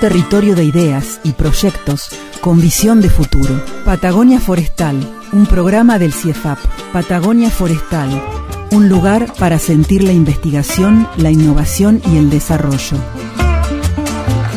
territorio de ideas y proyectos con visión de futuro. Patagonia Forestal, un programa del CIEFAP. Patagonia Forestal, un lugar para sentir la investigación, la innovación y el desarrollo.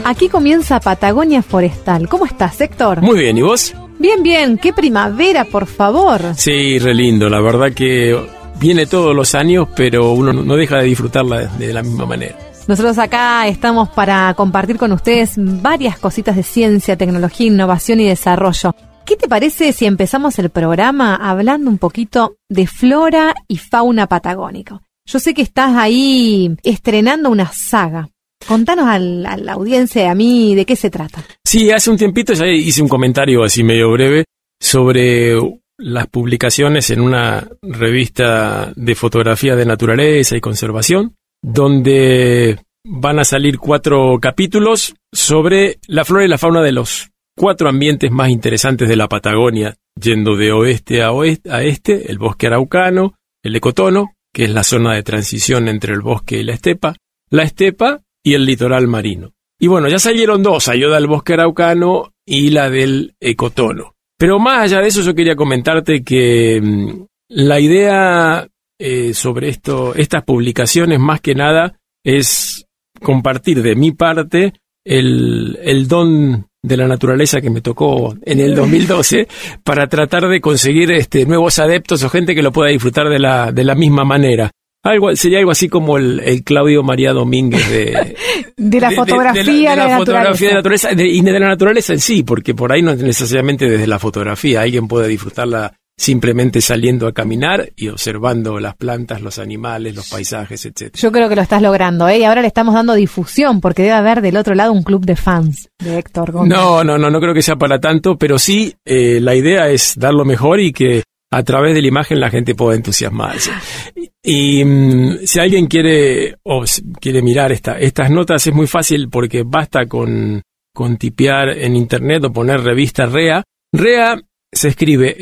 Aquí comienza Patagonia Forestal. ¿Cómo estás, Héctor? Muy bien, ¿y vos? Bien, bien. Qué primavera, por favor. Sí, re lindo. La verdad que viene todos los años, pero uno no deja de disfrutarla de la misma manera. Nosotros acá estamos para compartir con ustedes varias cositas de ciencia, tecnología, innovación y desarrollo. ¿Qué te parece si empezamos el programa hablando un poquito de flora y fauna patagónica? Yo sé que estás ahí estrenando una saga. Contanos a la, audiencia y a mí de qué se trata. Sí, hace un tiempito ya hice un comentario así medio breve sobre las publicaciones en una revista de fotografía de naturaleza y conservación, donde van a salir cuatro capítulos sobre la flora y la fauna de los cuatro ambientes más interesantes de la Patagonia, yendo de oeste a oeste a este, el bosque araucano, el ecotono, que es la zona de transición entre el bosque y la estepa, la estepa y el litoral marino. Y bueno, ya salieron dos, ayuda del bosque araucano y la del ecotono. Pero más allá de eso, yo quería comentarte que mm, la idea eh, sobre esto, estas publicaciones, más que nada, es compartir de mi parte el, el don de la naturaleza que me tocó en el 2012 para tratar de conseguir este, nuevos adeptos o gente que lo pueda disfrutar de la, de la misma manera. Algo, sería algo así como el, el Claudio María Domínguez de, De la fotografía, de, la, de la de fotografía de la naturaleza. y de la naturaleza en sí, porque por ahí no es necesariamente desde la fotografía, alguien puede disfrutarla simplemente saliendo a caminar y observando las plantas, los animales, los paisajes, etc. Yo creo que lo estás logrando, ¿eh? Y ahora le estamos dando difusión, porque debe haber del otro lado un club de fans de Héctor Gómez. No, no, no, no creo que sea para tanto, pero sí eh, la idea es dar lo mejor y que a través de la imagen la gente pueda entusiasmarse. Y, y, mm, si alguien quiere quiere mirar esta, estas notas es muy fácil porque basta con, con tipear en internet o poner revista REA. REA se escribe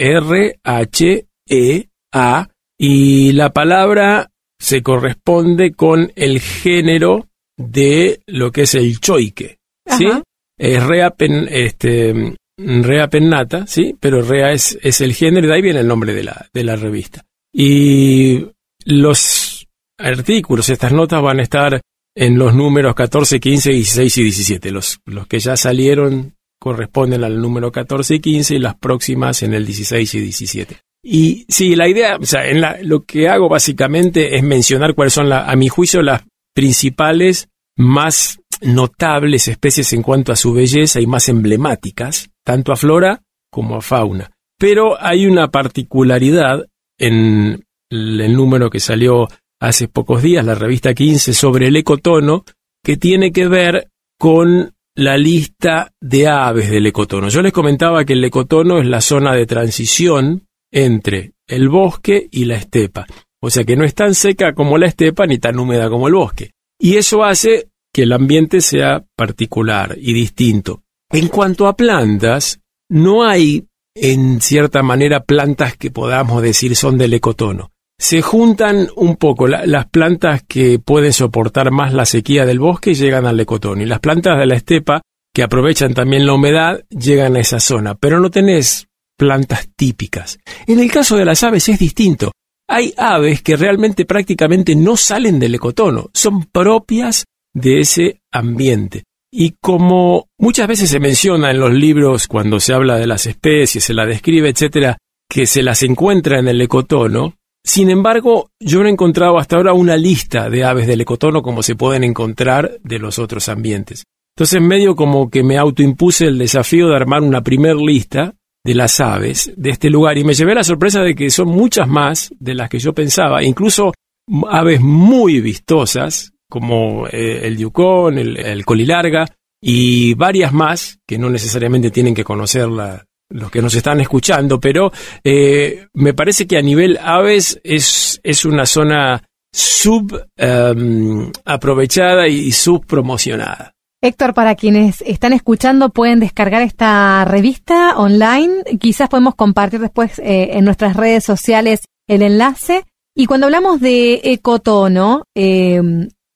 R-H-E-A y la palabra se corresponde con el género de lo que es el choique. ¿sí? Ajá. Es rea, pen- este, rea pennata, ¿sí? Pero rea es, es el género y de ahí viene el nombre de la, de la revista. Y los artículos, estas notas van a estar en los números 14, 15, 16 y 17. Los, los que ya salieron corresponden al número 14 y 15 y las próximas en el 16 y 17. Y sí, la idea, o sea, en la, lo que hago básicamente es mencionar cuáles son, a mi juicio, las principales, más notables especies en cuanto a su belleza y más emblemáticas, tanto a flora como a fauna. Pero hay una particularidad en el el número que salió hace pocos días, la revista 15, sobre el ecotono, que tiene que ver con la lista de aves del ecotono. Yo les comentaba que el ecotono es la zona de transición entre el bosque y la estepa. O sea que no es tan seca como la estepa ni tan húmeda como el bosque. Y eso hace que el ambiente sea particular y distinto. En cuanto a plantas, no hay en cierta manera plantas que podamos decir son del ecotono. Se juntan un poco la- las plantas que pueden soportar más la sequía del bosque llegan al ecotono y las plantas de la estepa que aprovechan también la humedad llegan a esa zona, pero no tenés plantas típicas. En el caso de las aves es distinto. Hay aves que realmente prácticamente no salen del ecotono, son propias de ese ambiente. Y como muchas veces se menciona en los libros cuando se habla de las especies, se la describe, etcétera, que se las encuentra en el ecotono, sin embargo, yo no he encontrado hasta ahora una lista de aves del ecotono como se pueden encontrar de los otros ambientes. Entonces, medio como que me autoimpuse el desafío de armar una primer lista de las aves de este lugar y me llevé la sorpresa de que son muchas más de las que yo pensaba, incluso aves muy vistosas como eh, el diucón, el, el colilarga, y varias más que no necesariamente tienen que conocerla los que nos están escuchando, pero eh, me parece que a nivel aves es, es una zona sub em, aprovechada y subpromocionada. Héctor, para quienes están escuchando, pueden descargar esta revista online. Quizás podemos compartir después eh, en nuestras redes sociales el enlace. Y cuando hablamos de ecotono, eh,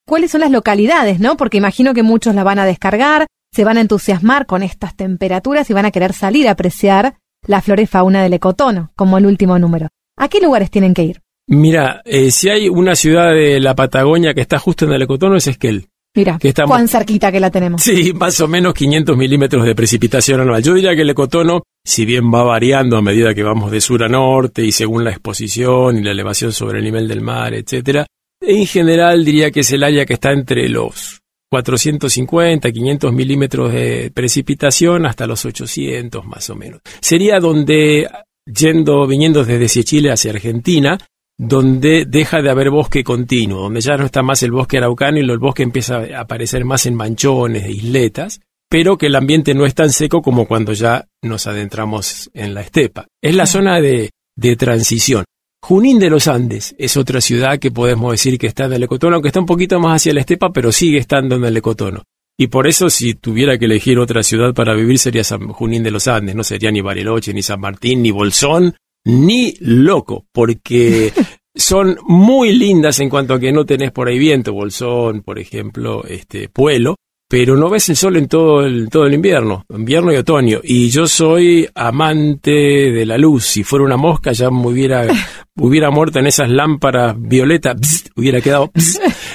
¿cuáles son las localidades, no? Porque imagino que muchos la van a descargar, se van a entusiasmar con estas temperaturas y van a querer salir a apreciar la flora y fauna del ecotono, como el último número. ¿A qué lugares tienen que ir? Mira, eh, si hay una ciudad de la Patagonia que está justo en el ecotono es Esquel. Mira, que estamos, cuán cerquita que la tenemos. Sí, más o menos 500 milímetros de precipitación anual. Yo diría que el ecotono, si bien va variando a medida que vamos de sur a norte y según la exposición y la elevación sobre el nivel del mar, etcétera, en general diría que es el área que está entre los 450, 500 milímetros de precipitación hasta los 800 más o menos. Sería donde, yendo, viniendo desde Chile hacia Argentina, donde deja de haber bosque continuo, donde ya no está más el bosque araucano y el bosque empieza a aparecer más en manchones, isletas, pero que el ambiente no es tan seco como cuando ya nos adentramos en la estepa. Es la zona de, de transición. Junín de los Andes es otra ciudad que podemos decir que está en el ecotono, aunque está un poquito más hacia la estepa, pero sigue estando en el ecotono. Y por eso, si tuviera que elegir otra ciudad para vivir, sería San Junín de los Andes. No sería ni Bariloche, ni San Martín, ni Bolsón, ni loco, porque son muy lindas en cuanto a que no tenés por ahí viento, bolsón, por ejemplo, este pueblo, pero no ves el sol en todo el, todo el invierno, invierno y otoño. Y yo soy amante de la luz. Si fuera una mosca ya me hubiera, hubiera muerto en esas lámparas violetas, hubiera quedado.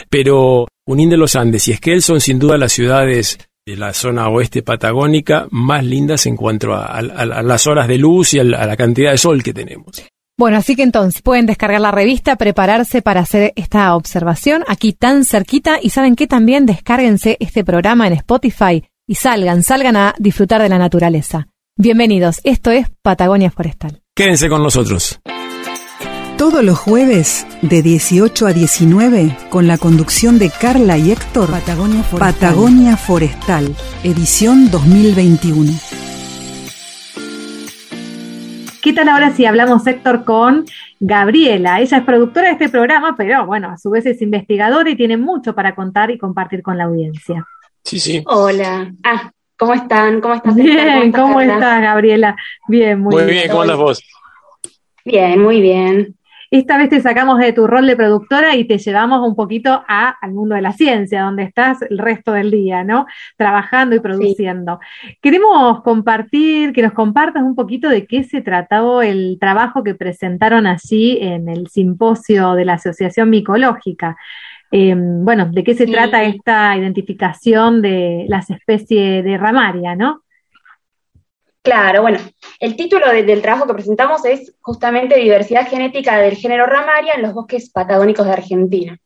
Pero Unín de los Andes y Esquel son sin duda las ciudades de la zona oeste patagónica más lindas en cuanto a, las horas de luz y a la, cantidad de sol que tenemos. Bueno, así que entonces pueden descargar la revista, prepararse para hacer esta observación aquí tan cerquita y saben que también descárguense este programa en Spotify y salgan, salgan a disfrutar de la naturaleza. Bienvenidos, esto es Patagonia Forestal. Quédense con nosotros. Todos los jueves de 18 a 19 con la conducción de Carla y Héctor Patagonia Forestal, Patagonia Forestal edición 2021. ¿Qué tal ahora si hablamos, Héctor, con Gabriela? Ella es productora de este programa, pero bueno, a su vez es investigadora y tiene mucho para contar y compartir con la audiencia. Sí, sí. Hola. Ah, ¿cómo están? ¿Cómo estás? Bien, ¿cómo, estás, Gabriela? Bien, muy, bien. Muy bien, ¿cómo andas vos? Bien, muy bien. Esta vez te sacamos de tu rol de productora y te llevamos un poquito al mundo de la ciencia, donde estás el resto del día, ¿no? Trabajando y produciendo. Queremos compartir, que nos compartas un poquito de qué se trató el trabajo que presentaron allí en el simposio de la Asociación Micológica. Em, bueno, de qué se trata esta identificación de las especies de ramaria, ¿no? Claro, bueno, el título del trabajo que presentamos es justamente Diversidad genética del género ramaria en los bosques patagónicos de Argentina.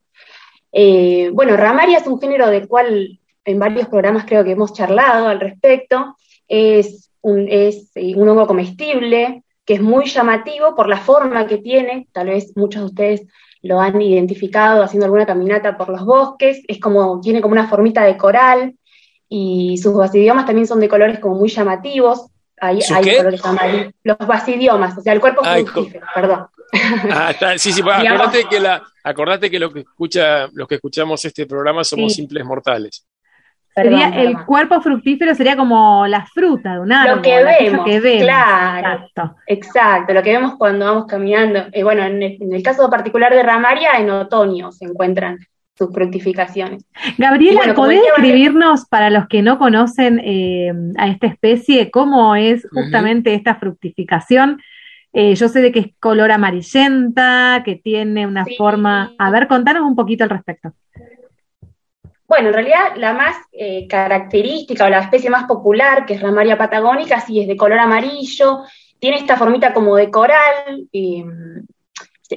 Eh, bueno, ramaria es un género del cual en varios programas creo que hemos charlado al respecto. Es un, es eh, un hongo comestible que es muy llamativo por la forma que tiene, tal vez muchos de ustedes lo han identificado haciendo alguna caminata por los bosques, es como, tiene como una formita de coral, y sus basidiomas también son de colores como muy llamativos, hay, Los basidiomas, o sea, el cuerpo fructífero, perdón. Ah, sí, sí, acordate que, la, acordate que lo que escucha, los que escuchamos este programa somos simples mortales. Sería el cuerpo fructífero sería como la fruta de un árbol. Lo que vemos, claro. Exacto. exacto. lo que vemos cuando vamos caminando. Eh, bueno, en el, caso particular de Ramaria, en otoño se encuentran sus fructificaciones. Gabriela, ¿podés escribirnos para los que no conocen eh, a esta especie cómo es justamente esta fructificación? Eh, yo sé de que es color amarillenta, que tiene una forma... A ver, contanos un poquito al respecto. Bueno, en realidad la más eh, característica o la especie más popular, que es Ramaria patagónica, sí es de color amarillo, tiene esta formita como de coral, y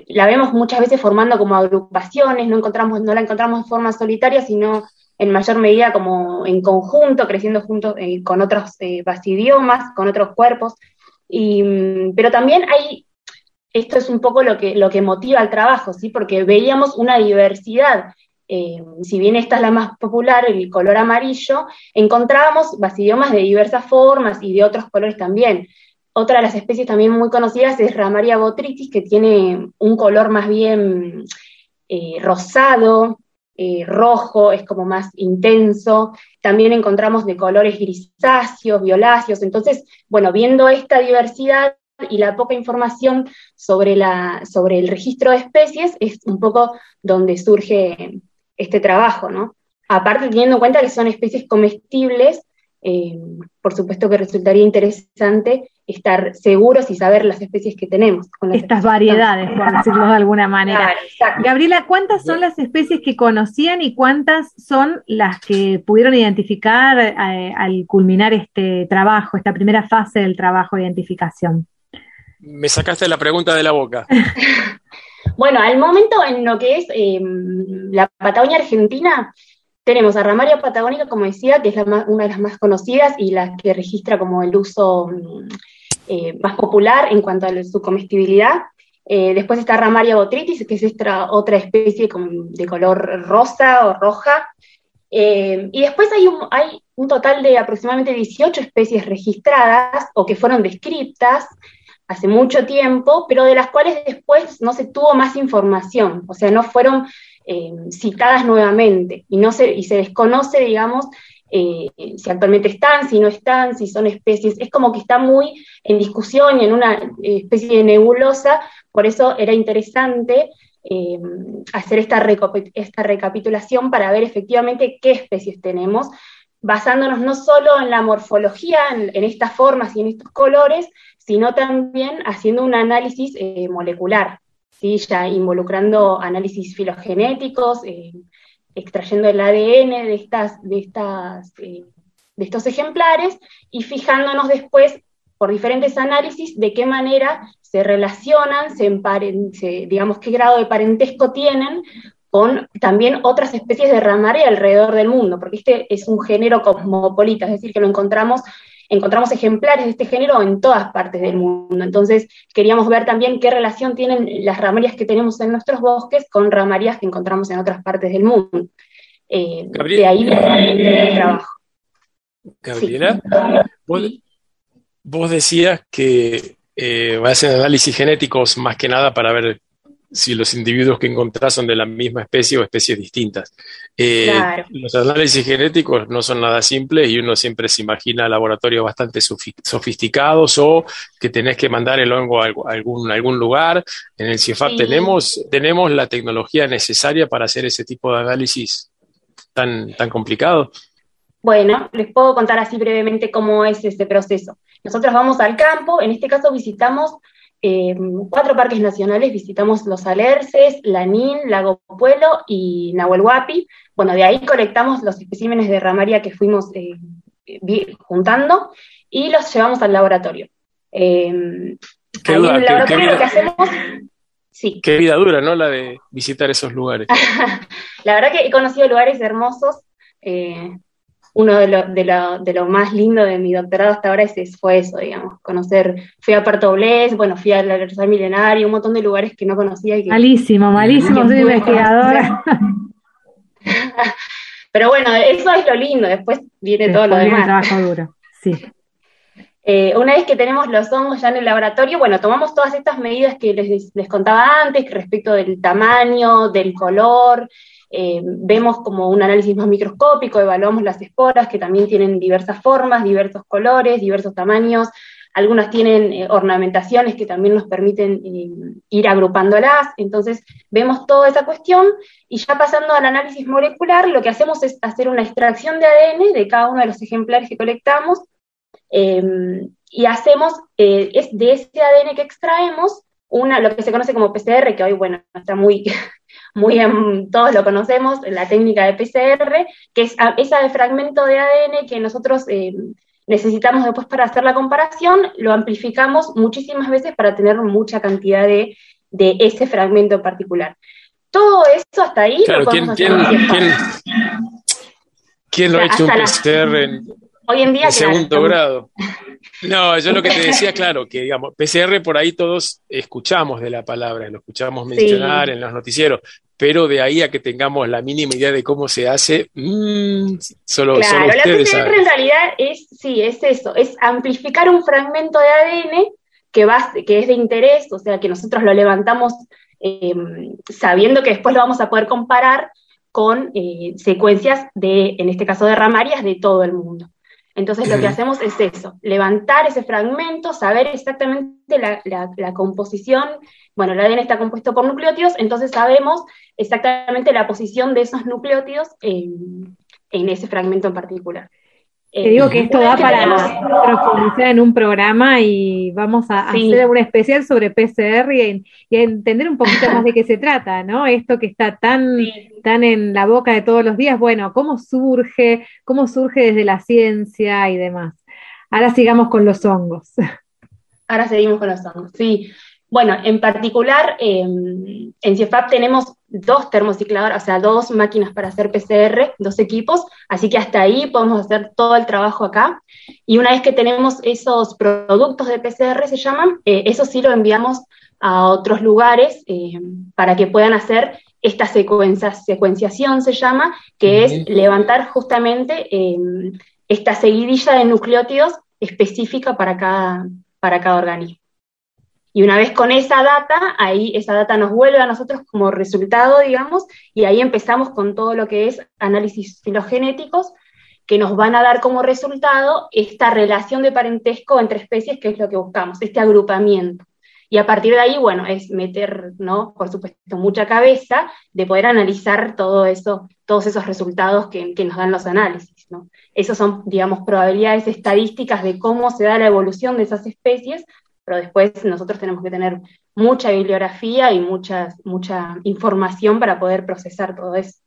la vemos muchas veces formando como agrupaciones, no, encontramos, no la encontramos de forma solitaria, sino en mayor medida como en conjunto, creciendo juntos eh, con otros eh, basidiomas, con otros cuerpos. Y, mm, pero también hay, esto es un poco lo que, lo que motiva el trabajo, ¿sí? porque veíamos una diversidad eh, si bien esta es la más popular, el color amarillo, encontrábamos basidiomas de diversas formas y de otros colores también. Otra de las especies también muy conocidas es Ramaria botritis, que tiene un color más bien eh, rosado, eh, rojo, es como más intenso. También encontramos de colores grisáceos, violáceos. Entonces, bueno, viendo esta diversidad y la poca información sobre, la, sobre el registro de especies, es un poco donde surge este trabajo, ¿no? Aparte, teniendo en cuenta que son especies comestibles, eh, por supuesto que resultaría interesante estar seguros y saber las especies que tenemos. Estas variedades, por decirlo de alguna manera. Gabriela, ¿cuántas son las especies que conocían y cuántas son las que pudieron identificar eh, al culminar este trabajo, esta primera fase del trabajo de identificación? Me sacaste la pregunta de la boca. bueno, al momento en lo que es em, la Patagonia Argentina, tenemos a Ramaria patagónica, como decía, que es una de las más conocidas y la que registra como el uso mm, eh, más popular en cuanto a su comestibilidad. Eh, después está Ramaria botritis, que es otra especie de color rosa o roja. Eh, y después hay un, hay un total de aproximadamente 18 especies registradas o que fueron descritas hace mucho tiempo, pero de las cuales después no se tuvo más información, o sea, no fueron citadas nuevamente y, no se, y se desconoce, digamos, eh, si actualmente están, si no están, si son especies, es como que está muy en discusión y en una especie de nebulosa, por eso era interesante eh, hacer esta, esta recapitulación para ver efectivamente qué especies tenemos, basándonos no solo en la morfología, en, estas formas y en estos colores, sino también haciendo un análisis eh, molecular, ¿sí? ya involucrando análisis filogenéticos, extrayendo el ADN de, estas, de, estas, eh, de estos ejemplares y fijándonos después por diferentes análisis de qué manera se relacionan, se, digamos qué grado de parentesco tienen con también otras especies de ramaria alrededor del mundo, porque este es un género cosmopolita, es decir, que lo encontramos encontramos ejemplares de este género en todas partes del mundo. Entonces, queríamos ver también qué relación tienen las ramarias que tenemos en nuestros bosques con ramarias que encontramos en otras partes del mundo. Eh, de ahí el trabajo. Gabriela, vos, decías que eh, va a hacer análisis genéticos más que nada para ver si los individuos que encontrás son de la misma especie o especies distintas. Eh, los análisis genéticos no son nada simples y uno siempre se imagina laboratorios bastante sofisticados o que tenés que mandar el hongo a algún, algún lugar. En el CIEFAP tenemos, tenemos la tecnología necesaria para hacer ese tipo de análisis tan, tan complicado. Bueno, les puedo contar así brevemente cómo es ese proceso. Nosotros vamos al campo, en este caso visitamos eh, cuatro parques nacionales, visitamos los Alerces, Lanín, Lago Puelo y Nahuel Huapi. Bueno, de ahí colectamos los especímenes de ramaria que fuimos eh, juntando y los llevamos al laboratorio. Eh, qué, vida, dura, ¿no? La de visitar esos lugares. la verdad que he conocido lugares hermosos uno de lo, de, lo, de lo, más lindo de mi doctorado hasta ahora es, fue eso, digamos, conocer, fui a Puerto Blés, bueno, fui al Universal Milenario, un montón de lugares que no conocía. Y que, malísimo, malísimo, soy investigadora. Pero bueno, eso es lo lindo, después viene todo lo demás. trabajo duro, sí. Eh, una vez que tenemos los hongos ya en el laboratorio, bueno, tomamos todas estas medidas que les, les contaba antes respecto del tamaño, del color, eh, vemos como un análisis más microscópico, evaluamos las esporas que también tienen diversas formas, diversos colores, diversos tamaños, algunas tienen eh, ornamentaciones que también nos permiten eh, ir agrupándolas, entonces vemos toda esa cuestión y ya pasando al análisis molecular, lo que hacemos es hacer una extracción de ADN de cada uno de los ejemplares que colectamos y hacemos, es de ese ADN que extraemos, una, lo que se conoce como PCR, que hoy, bueno, está muy, muy todos lo conocemos, la técnica de PCR, que es ese fragmento de ADN que nosotros eh, necesitamos después para hacer la comparación, lo amplificamos muchísimas veces para tener mucha cantidad de, ese fragmento en particular. Todo eso hasta ahí lo podemos ¿quién, hacer ¿quién, lo ha hecho un PCR en, hoy en, día, segundo grado? No, yo lo que te decía, claro, que digamos, PCR por ahí todos escuchamos de la palabra, lo escuchamos mencionar en los noticieros, pero de ahí a que tengamos la mínima idea de cómo se hace, mm, solo, Claro, solo la ustedes PCR saben. en realidad es, sí, es eso, es amplificar un fragmento de ADN que, va, que es de interés, o sea, que nosotros lo levantamos eh, sabiendo que después lo vamos a poder comparar con eh, secuencias de, en este caso de ramarias, de todo el mundo. Entonces lo que hacemos es eso, levantar ese fragmento, saber exactamente la, la- la composición, bueno, el ADN está compuesto por nucleótidos, entonces sabemos exactamente la posición de esos nucleótidos en, en ese fragmento en particular. Te digo que Eh, esto una da para profundizar en un programa y vamos a Sí. hacer un especial sobre PCR y, en- y a entender un poquito más de qué se trata, ¿no? Esto que está tan, Sí. tan en la boca de todos los días, bueno, ¿cómo surge? ¿Cómo surge desde la ciencia y demás? Ahora sigamos con los hongos. Ahora seguimos con los hongos. Sí. Bueno, en particular, eh, en CIEFAP tenemos dos termocicladores, o sea, dos máquinas para hacer PCR, dos equipos, así que hasta ahí podemos hacer todo el trabajo acá. Y una vez que tenemos esos productos de PCR, se llaman, eh, eso sí lo enviamos a otros lugares eh, para que puedan hacer esta secuencia, secuenciación, se llama, que es levantar justamente eh, esta seguidilla de nucleótidos específica para cada, para cada organismo. Y una vez con esa data, ahí esa data nos vuelve a nosotros como resultado, digamos, y ahí empezamos con todo lo que es análisis filogenéticos, que nos van a dar como resultado esta relación de parentesco entre especies, que es lo que buscamos, este agrupamiento. Y a partir de ahí, bueno, es meter, ¿no? Por supuesto, mucha cabeza de poder analizar todo eso, todos esos resultados que, nos dan los análisis, ¿no? Esas son, digamos, probabilidades estadísticas de cómo se da la evolución de esas especies, pero después nosotros tenemos que tener mucha bibliografía y mucha, mucha información para poder procesar todo eso.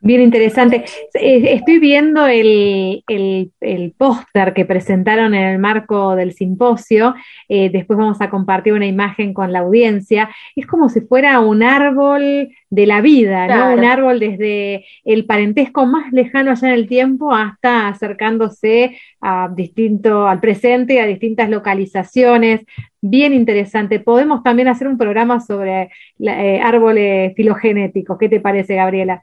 Bien interesante. Eh, Estoy viendo el, el, el póster que presentaron en el marco del simposio. Eh, después vamos a compartir una imagen con la audiencia. Es como si fuera un árbol de la vida, ¿no? Un árbol desde el parentesco más lejano allá en el tiempo hasta acercándose a distinto, al presente, a distintas localizaciones. Bien interesante. Podemos también hacer un programa sobre la- eh, árboles filogenéticos. ¿Qué te parece, Gabriela?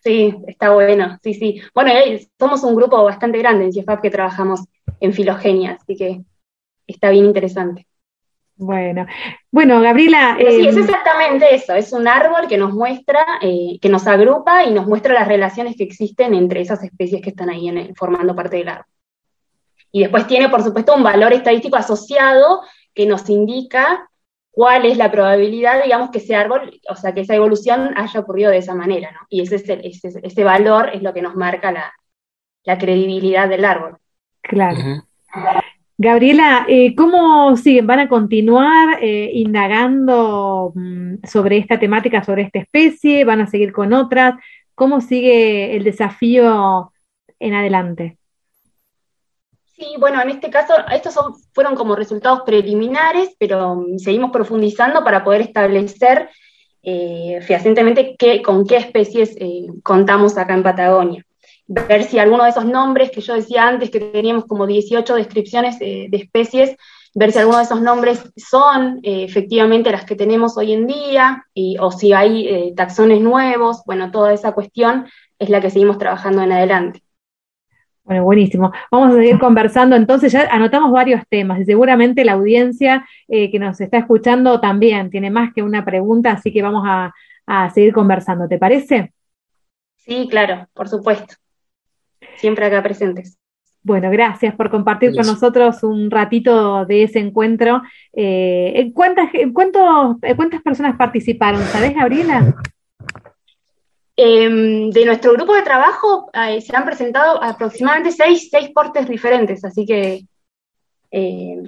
Sí, está bueno, sí, sí. Bueno, somos un grupo bastante grande en CIEFAP que trabajamos en filogenia, así que está bien interesante. Bueno, bueno, Gabriela, sí, es exactamente eso, es un árbol que nos muestra, eh, que nos agrupa y nos muestra las relaciones que existen entre esas especies que están ahí en el- formando parte del árbol. Y después tiene, por supuesto, un valor estadístico asociado que nos indica cuál es la probabilidad, digamos, que ese árbol, o sea, que esa evolución haya ocurrido de esa manera, ¿no? Y ese, es el- ese, ese valor es lo que nos marca la, la credibilidad del árbol. claro. Gabriela, eh, ¿cómo siguen? ¿Van a continuar eh, indagando mm, sobre esta temática, sobre esta especie? ¿Van a seguir con otras? ¿Cómo sigue el desafío en adelante? Sí, bueno, en este caso, estos son, fueron como resultados preliminares, pero mm, seguimos profundizando para poder establecer eh, fehacientemente qué, con qué especies eh, contamos acá en Patagonia. Ver si alguno de esos nombres que yo decía antes, que teníamos como 18 descripciones eh, de especies, ver si alguno de esos nombres son eh, efectivamente las que tenemos hoy en día, y, o si hay taxones nuevos, bueno, toda esa cuestión es la que seguimos trabajando en adelante. Bueno, buenísimo. Vamos a seguir conversando. Entonces ya anotamos varios temas y seguramente la audiencia eh, que nos está escuchando también tiene más que una pregunta, así que vamos a, a seguir conversando. ¿Te parece? Sí, claro, por supuesto. Siempre acá presentes. Bueno, gracias por compartir con nosotros un ratito de ese encuentro. Eh, ¿cuántas, cuántos, ¿Cuántas personas participaron? ¿Sabés, Gabriela? Eh, de nuestro grupo de trabajo eh, se han presentado aproximadamente seis, seis portes diferentes, así que eh,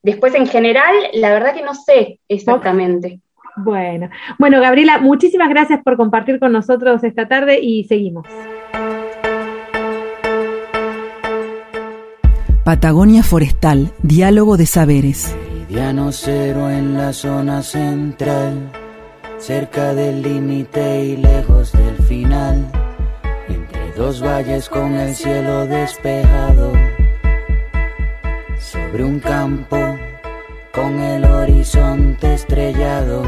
después en general, la verdad que no sé exactamente. Bueno, bueno, Gabriela, muchísimas gracias por compartir con nosotros esta tarde y seguimos. Patagonia Forestal, Diálogo de Saberes. Meridiano cero en la zona central, cerca del límite y lejos del final, entre dos valles con el cielo despejado, sobre un campo con el horizonte estrellado.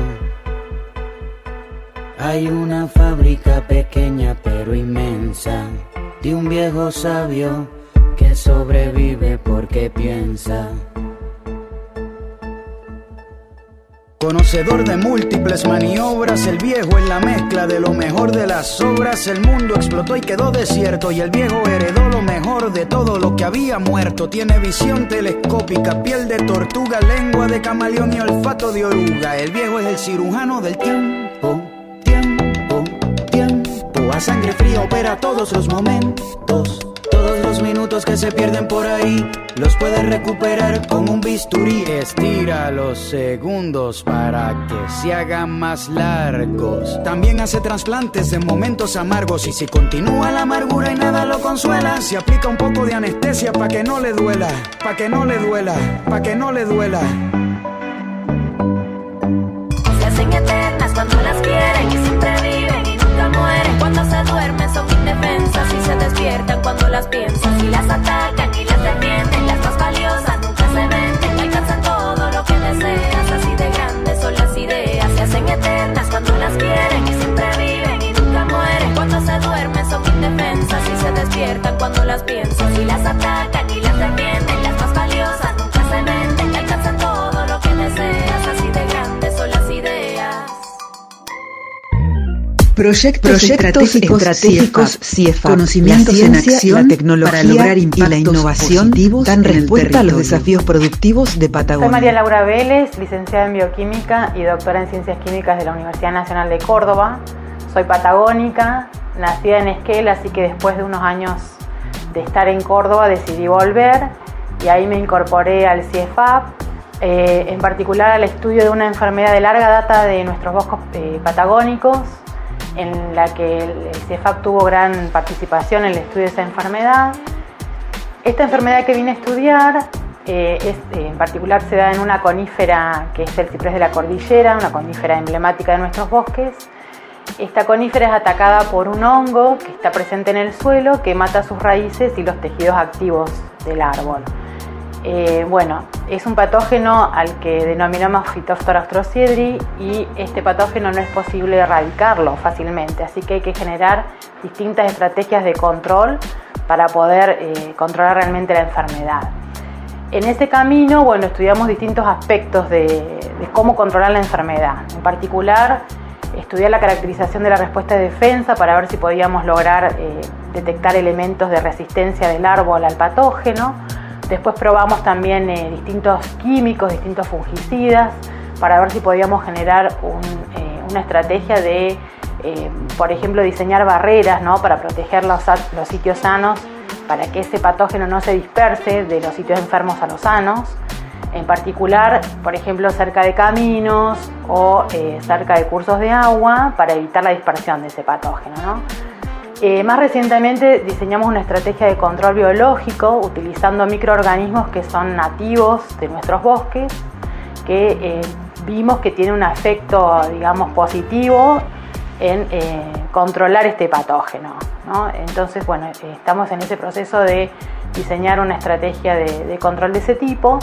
Hay una fábrica pequeña pero inmensa de un viejo sabio que sobrevive porque piensa. Conocedor de múltiples maniobras, el viejo en la mezcla de lo mejor de las obras. El mundo explotó y quedó desierto, y el viejo heredó lo mejor de todo lo que había muerto. Tiene visión telescópica, piel de tortuga, lengua de camaleón y olfato de oruga. El viejo es el cirujano del tiempo, tiempo, tiempo. A sangre fría opera todos los momentos. Todos los minutos que se pierden por ahí los puedes recuperar con un bisturí. Estira los segundos para que se hagan más largos. También hace trasplantes de momentos amargos. Y si continúa la amargura y nada lo consuela, se aplica un poco de anestesia para que no le duela, para que no le duela, para que no le duela. Se hacen eternas cuando las quieren y siempre cuando las piensan y las atacan y las defienden. Las más valiosas nunca se venden, alcanzan todo lo que deseas. Así de grandes son las ideas, se hacen eternas cuando las quieren y siempre viven y nunca mueren. Cuando se duermen son indefensas y se despiertan cuando las piensan y las atacan y las Proyectos, Proyectos estratégicos, estratégicos CIEFAP, conocimientos la en acción la tecnología para lograr y la innovación positivos dan en el respuesta a los desafíos productivos de Soy Patagonia. María Laura Vélez, licenciada en Bioquímica y doctora en Ciencias Químicas de la Universidad Nacional de Córdoba. Soy patagónica, nacida en Esquel, así que después de unos años de estar en Córdoba decidí volver y ahí me incorporé al CIEFAP, eh, en particular al estudio de una enfermedad de larga data de nuestros bosques eh, patagónicos, en la que el CIEFAP tuvo gran participación en el estudio de esa enfermedad. Esta enfermedad que vine a estudiar eh, es, eh, en particular se da en una conífera que es el ciprés de la cordillera, una conífera emblemática de nuestros bosques. Esta conífera es atacada por un hongo que está presente en el suelo que mata sus raíces y los tejidos activos del árbol. Eh, bueno, es un patógeno al que denominamos Phytophthora y este patógeno no es posible erradicarlo fácilmente, así que hay que generar distintas estrategias de control para poder eh, controlar realmente la enfermedad. En ese camino, bueno, estudiamos distintos aspectos de, de cómo controlar la enfermedad. En particular, estudiar la caracterización de la respuesta de defensa para ver si podíamos lograr eh, detectar elementos de resistencia del árbol al patógeno. Después probamos también eh, distintos químicos, distintos fungicidas, para ver si podíamos generar eh, una estrategia de, eh, por ejemplo, diseñar barreras ¿no? para proteger los, los sitios sanos, para que ese patógeno no se disperse de los sitios enfermos a los sanos. En particular, por ejemplo, cerca de caminos o cerca de cursos de agua, para evitar la dispersión de ese patógeno. ¿no? Eh, más recientemente diseñamos una estrategia de control biológico utilizando microorganismos que son nativos de nuestros bosques, que eh, vimos que tiene un efecto, digamos, positivo en eh, controlar este patógeno. ¿no? Entonces, bueno, estamos en ese proceso de diseñar una estrategia de, control de ese tipo.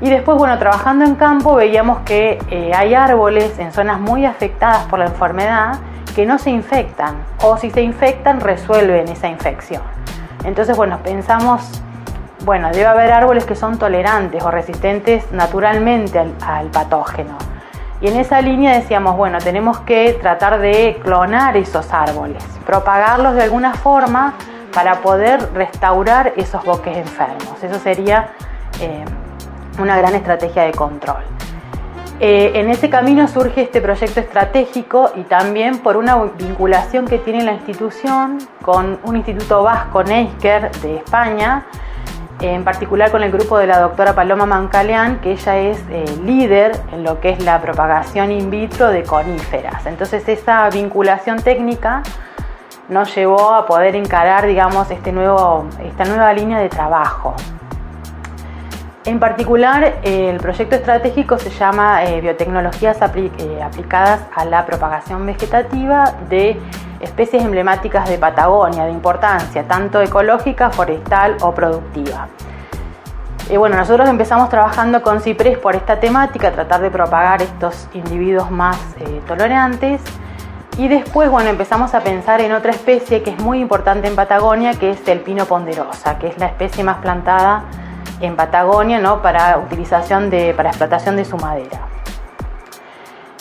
Y después, bueno, trabajando en campo veíamos que hay árboles en zonas muy afectadas por la enfermedad que no se infectan o si se infectan resuelven esa infección. Entonces, bueno, pensamos, bueno, debe haber árboles que son tolerantes o resistentes naturalmente al, patógeno. Y en esa línea decíamos, bueno, tenemos que tratar de clonar esos árboles, propagarlos de alguna forma para poder restaurar esos bosques enfermos. Eso sería eh, una gran estrategia de control. Eh, en ese camino surge este proyecto estratégico y también por una vinculación que tiene la institución con un instituto vasco, Neisker, de España, en particular con el grupo de la doctora Paloma Mancaleán, que ella es eh, líder en lo que es la propagación in vitro de coníferas. Entonces esa vinculación técnica nos llevó a poder encarar, digamos, este nuevo, esta nueva línea de trabajo. En particular, el proyecto estratégico se llama eh, Biotecnologías eh, aplicadas a la propagación vegetativa de especies emblemáticas de Patagonia, de importancia tanto ecológica, forestal o productiva. Eh, bueno, nosotros empezamos trabajando con ciprés por esta temática, tratar de propagar estos individuos más eh, tolerantes. Y después, bueno, empezamos a pensar en otra especie que es muy importante en Patagonia, que es el pino ponderosa, que es la especie más plantada en Patagonia, ¿no? Para utilización de, para explotación de su madera.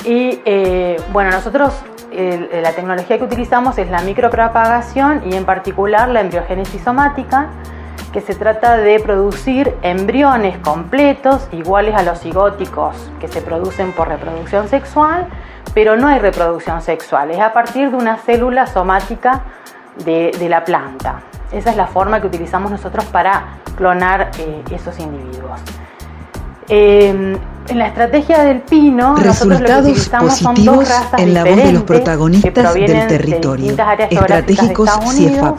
Y eh, bueno, nosotros el- la tecnología que utilizamos es la micropropagación y en particular la embriogénesis somática, que se trata de producir embriones completos iguales a los cigóticos que se producen por reproducción sexual, pero no hay reproducción sexual, es a partir de una célula somática de la planta. Esa es la forma que utilizamos nosotros para clonar eh, esos individuos. Eh, en la estrategia del pino, nosotros lo que Resultados utilizamos son dos positivos razas en la voz de los protagonistas provienen del de territorio. distintas áreas geográficas de Estratégicos Estados Unidos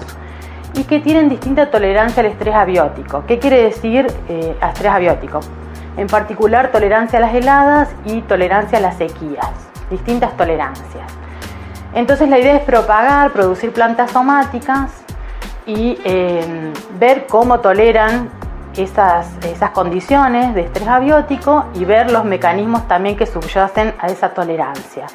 y que tienen distinta tolerancia al estrés abiótico. ¿Qué quiere decir eh, estrés abiótico? En particular, tolerancia a las heladas y tolerancia a las sequías, distintas tolerancias. Entonces la idea es propagar, producir plantas somáticas y eh, ver cómo toleran esas, esas condiciones de estrés abiótico y ver los mecanismos también que subyacen a esa tolerancia.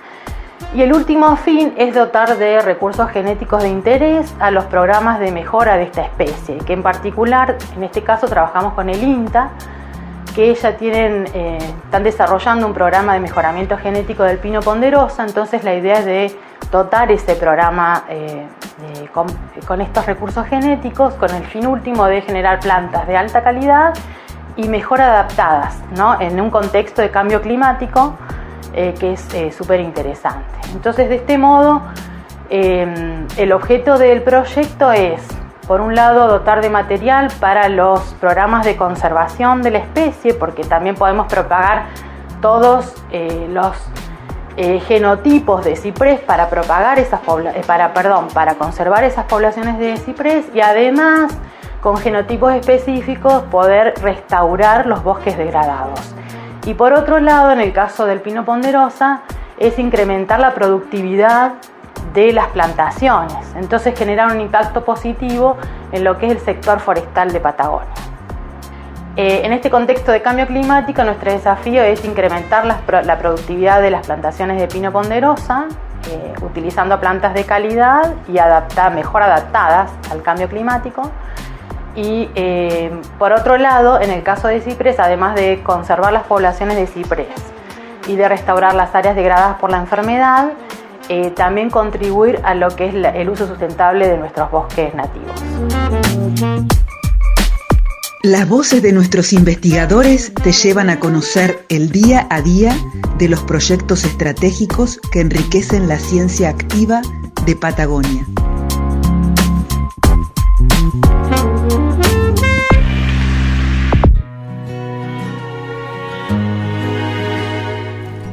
Y el último fin es dotar de recursos genéticos de interés a los programas de mejora de esta especie, que en particular, en este caso, trabajamos con el INTA, que ya tienen, eh, están desarrollando un programa de mejoramiento genético del pino ponderosa, entonces la idea es de dotar ese programa eh, con, con estos recursos genéticos con el fin último de generar plantas de alta calidad y mejor adaptadas ¿no? en un contexto de cambio climático eh, que es súper interesante. Entonces de este modo el objeto del proyecto es por un lado, dotar de material para los programas de conservación de la especie, porque también podemos propagar todos eh, los eh, genotipos de ciprés para propagar esas eh, para, perdón, para conservar esas poblaciones de ciprés y además con genotipos específicos poder restaurar los bosques degradados. Y por otro lado, en el caso del pino ponderosa, es incrementar la productividad de las plantaciones, entonces generar un impacto positivo en lo que es el sector forestal de Patagonia. Eh, en este contexto de cambio climático, nuestro desafío es incrementar la productividad de las plantaciones de pino ponderosa, eh, utilizando plantas de calidad y mejor adaptadas al cambio climático. Y eh, por otro lado, en el caso de ciprés, además de conservar las poblaciones de ciprés y de restaurar las áreas degradadas por la enfermedad, eh, también contribuir a lo que es el uso sustentable de nuestros bosques nativos. Las voces de nuestros investigadores te llevan a conocer el día a día de los proyectos estratégicos que enriquecen la ciencia activa de Patagonia.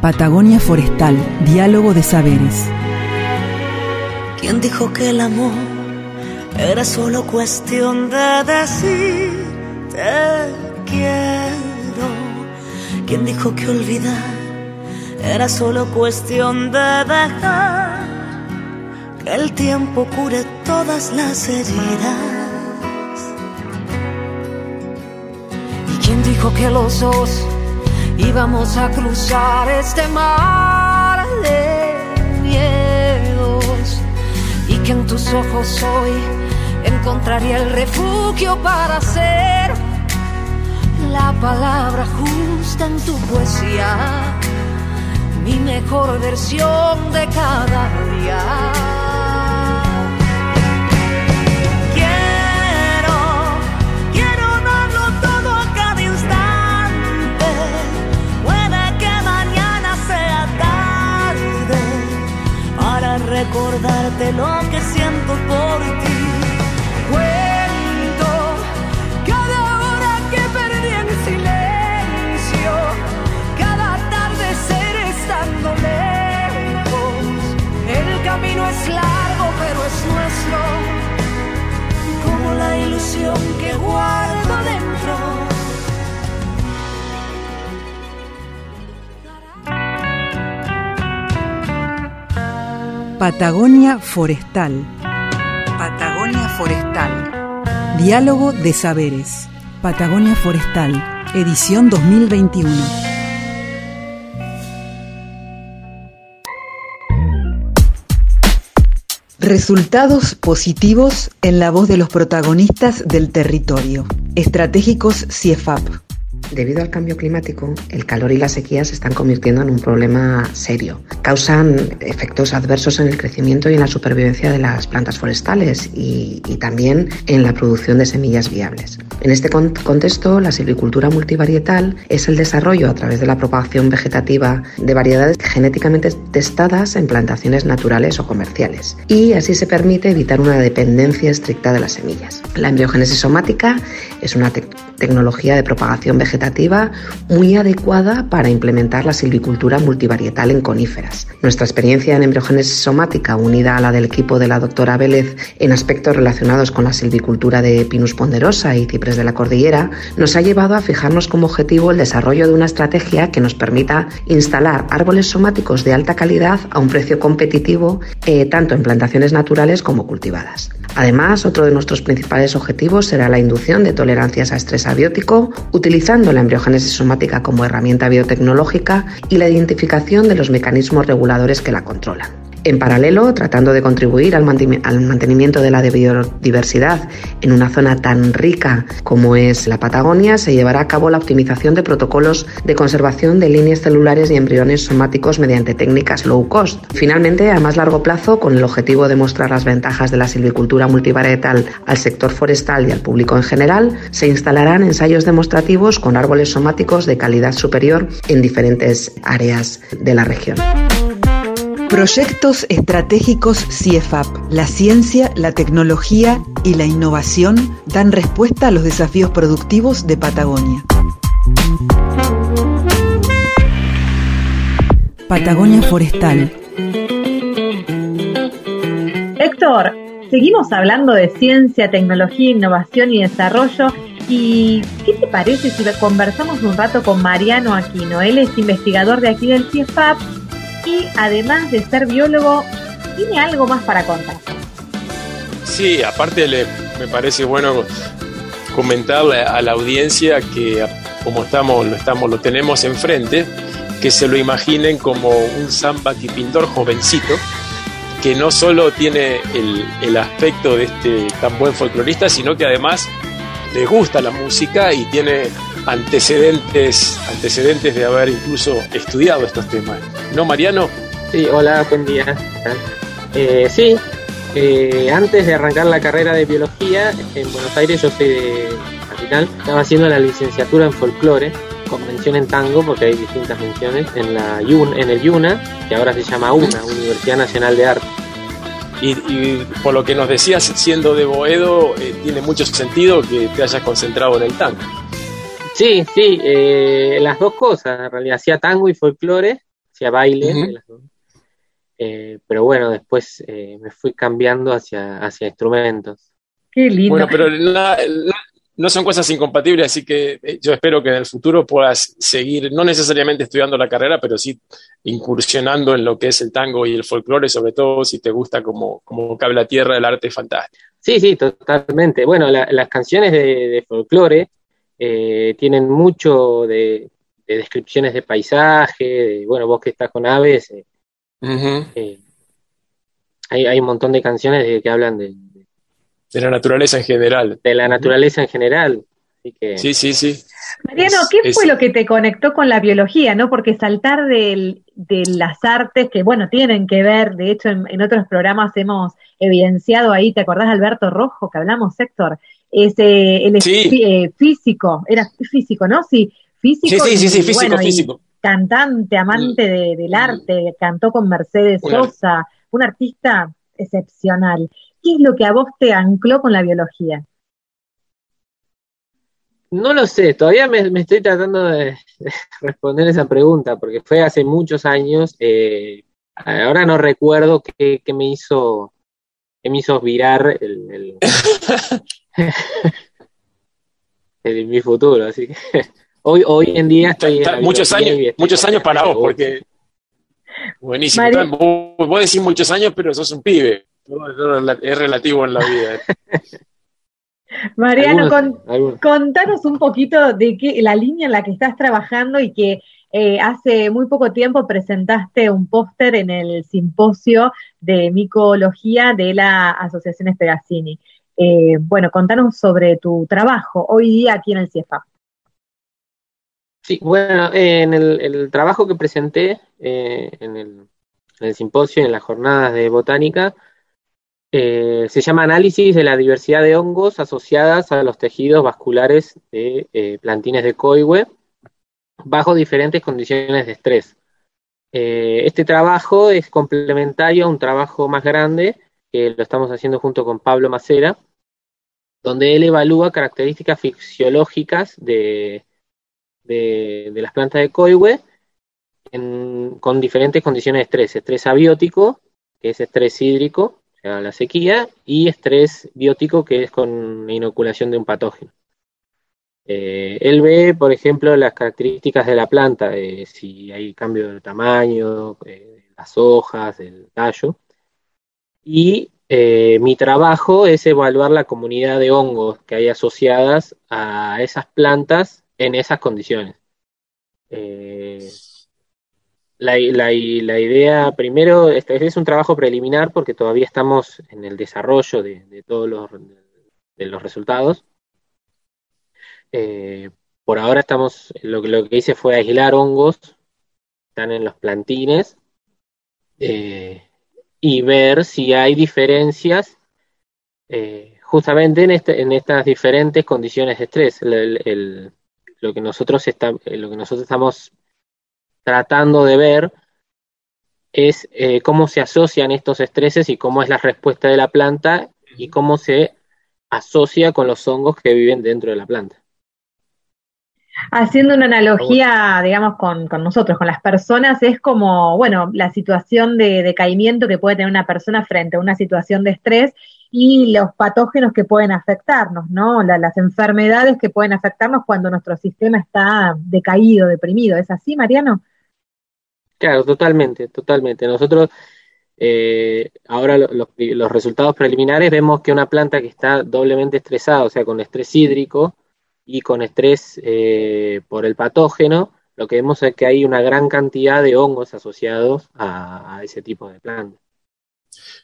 Patagonia Forestal, Diálogo de Saberes. ¿Quién dijo que el amor era solo cuestión de decir te quiero? ¿Quién dijo que olvidar era solo cuestión de dejar que el tiempo cure todas las heridas? ¿Y quién dijo que los dos íbamos a cruzar este mar de miedos? Y que en tus ojos hoy encontraría el refugio para ser la palabra justa en tu poesía, mi mejor versión de cada día. Recordarte lo que siento por ti. Cuento cada hora que perdí en silencio, cada atardecer estando lejos. El camino es largo, pero es nuestro, como la ilusión que guardo Patagonia Forestal. Patagonia Forestal. Diálogo de Saberes. Patagonia Forestal. Edición 2021. Resultados positivos en la voz de los protagonistas del territorio. Estratégicos CIEFAP. Debido al cambio climático, el calor y la sequía se están convirtiendo en un problema serio. Causan efectos adversos en el crecimiento y en la supervivencia de las plantas forestales y, también en la producción de semillas viables. En este con contexto, la silvicultura multivarietal es el desarrollo a través de la propagación vegetativa de variedades genéticamente testadas en plantaciones naturales o comerciales. Y así se permite evitar una dependencia estricta de las semillas. La embriogénesis somática es una te tecnología de propagación vegetativa muy adecuada para implementar la silvicultura multivarietal en coníferas. Nuestra experiencia en embriogénesis somática, unida a la del equipo de la doctora Vélez en aspectos relacionados con la silvicultura de Pinus ponderosa y ciprés de la cordillera, nos ha llevado a fijarnos como objetivo el desarrollo de una estrategia que nos permita instalar árboles somáticos de alta calidad a un precio competitivo eh, tanto en plantaciones naturales como cultivadas. Además, otro de nuestros principales objetivos será la inducción de tolerancias a estrés abiótico, utilizando la embriogénesis somática como herramienta biotecnológica y la identificación de los mecanismos reguladores que la controlan. En paralelo, tratando de contribuir al, mantenimiento de la biodiversidad en una zona tan rica como es la Patagonia, se llevará a cabo la optimización de protocolos de conservación de líneas celulares y embriones somáticos mediante técnicas low cost. Finalmente, a más largo plazo, con el objetivo de mostrar las ventajas de la silvicultura multivarietal al sector forestal y al público en general, se instalarán ensayos demostrativos con árboles somáticos de calidad superior en diferentes áreas de la región. Proyectos estratégicos CIEFAP. La ciencia, la tecnología y la innovación dan respuesta a los desafíos productivos de Patagonia. Patagonia Forestal. Héctor, seguimos hablando de ciencia, tecnología, innovación y desarrollo. ¿Y qué te parece si conversamos un rato con Mariano Aquino? Él es investigador de aquí del CIEFAP y además de ser biólogo, tiene algo más para contar. Sí, aparte le, me parece bueno comentarle a la audiencia que como estamos, lo estamos, lo tenemos enfrente, que se lo imaginen como un samba pintor jovencito, que no solo tiene el, el aspecto de este tan buen folclorista, sino que además le gusta la música y tiene antecedentes, antecedentes de haber incluso estudiado estos temas. ¿No, Mariano? Sí, hola, buen día. Eh, sí, eh, antes de arrancar la carrera de biología en Buenos Aires, yo soy de capital, estaba haciendo la licenciatura en folclore, con mención en tango, porque hay distintas menciones, en, la, en el YUNA, que ahora se llama UNA, Universidad Nacional de Arte. Y, y, por lo que nos decías, siendo de Boedo, eh, tiene mucho sentido que te hayas concentrado en el tango. Sí, sí, eh, las dos cosas, en realidad, hacía tango y folclore, hacía baile, uh -huh. eh, pero bueno, después eh, me fui cambiando hacia, hacia instrumentos. Qué lindo. Bueno, pero la, la, no son cosas incompatibles, así que eh, yo espero que en el futuro puedas seguir, no necesariamente estudiando la carrera, pero sí incursionando en lo que es el tango y el folclore, sobre todo si te gusta como, como cable a tierra el arte fantástico. Sí, sí, totalmente. Bueno, la, las canciones de, de folclore eh, tienen mucho de, de, descripciones de paisaje, de, bueno, vos que estás con aves, eh, uh -huh. eh, hay, hay, un montón de canciones de, que hablan de, de, la naturaleza en general. De la naturaleza en general. Así que... Sí, sí, sí. Mariano, ¿qué es, fue es... lo que te conectó con la biología? ¿no? Porque saltar del, de las artes, que bueno, tienen que ver, de hecho en, en otros programas hemos evidenciado ahí, ¿te acordás Alberto Rojo que hablamos, Héctor? Ese sí. eh, físico, era físico, ¿no? Sí, físico. Sí, sí, sí, físico, bueno, físico. Cantante, amante de, del arte, cantó con Mercedes Sosa, un artista excepcional. ¿Qué es lo que a vos te ancló con la biología? No lo sé, todavía me, me estoy tratando de, de, responder esa pregunta, porque fue hace muchos años. Eh, ahora no recuerdo qué, qué, me hizo qué me hizo virar el, el en mi futuro, así que hoy, hoy en día estoy en muchos años, muchos años para vos, porque buenísimo. María... Vos, vos, decís muchos años, pero sos un pibe, es relativo en la vida. Mariano, con, contanos un poquito de qué, la línea en la que estás trabajando y que eh, hace muy poco tiempo presentaste un póster en el simposio de micología de la Asociación Espegazzini. Eh, bueno, contanos sobre tu trabajo hoy día aquí en el CIEFA. Sí, bueno, en el, trabajo que presenté eh, en, el, en, el, simposio, en las jornadas de botánica, eh, se llama Análisis de la diversidad de hongos asociadas a los tejidos vasculares de eh, plantines de coihue bajo diferentes condiciones de estrés. este trabajo es complementario a un trabajo más grande que lo estamos haciendo junto con Pablo Macera, donde él evalúa características fisiológicas de, de, las plantas de coihue con diferentes condiciones de estrés. Estrés abiótico, que es estrés hídrico, o sea, la sequía, y estrés biótico, que es con inoculación de un patógeno. Eh, él ve, por ejemplo, las características de la planta, si hay cambio de tamaño, eh, las hojas, el tallo. Y eh, mi trabajo es evaluar la comunidad de hongos que hay asociadas a esas plantas en esas condiciones. Eh, la, idea, primero, este es un trabajo preliminar porque todavía estamos en el desarrollo de, todos los, de los resultados. Eh, por ahora estamos, lo, lo, que hice fue aislar hongos, están en los plantines, eh, y ver si hay diferencias justamente en, este, en estas diferentes condiciones de estrés. el, lo que nosotros, está, eh, lo que nosotros estamos tratando de ver es eh, cómo se asocian estos estreses y cómo es la respuesta de la planta y cómo se asocia con los hongos que viven dentro de la planta. Haciendo una analogía, digamos, con, con, nosotros, con las personas, es como, bueno, la situación de decaimiento que puede tener una persona frente a una situación de estrés y los patógenos que pueden afectarnos, ¿no? las enfermedades que pueden afectarnos cuando nuestro sistema está decaído, deprimido. ¿Es así, Mariano? Claro, totalmente, totalmente. Nosotros eh, ahora los resultados preliminares vemos que una planta que está doblemente estresada, o sea, con estrés hídrico y con estrés eh, por el patógeno, lo que vemos es que hay una gran cantidad de hongos asociados a, a ese tipo de planta.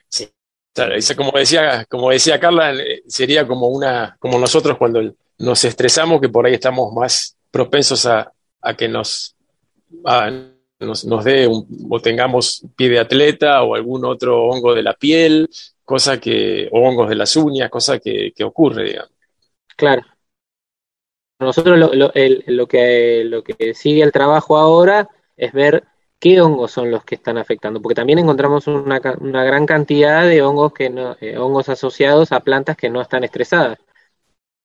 Sí como decía, como decía Carla, eh, sería como una, como nosotros cuando nos estresamos, que por ahí estamos más propensos a, que nos, nos, dé o tengamos pie de atleta o algún otro hongo de la piel, cosa que, o hongos de las uñas, cosa que, ocurre, digamos. Claro. Nosotros lo, lo, que, lo que sigue el trabajo ahora es ver qué hongos son los que están afectando, porque también encontramos una, gran cantidad de hongos que no, eh, hongos asociados a plantas que no están estresadas.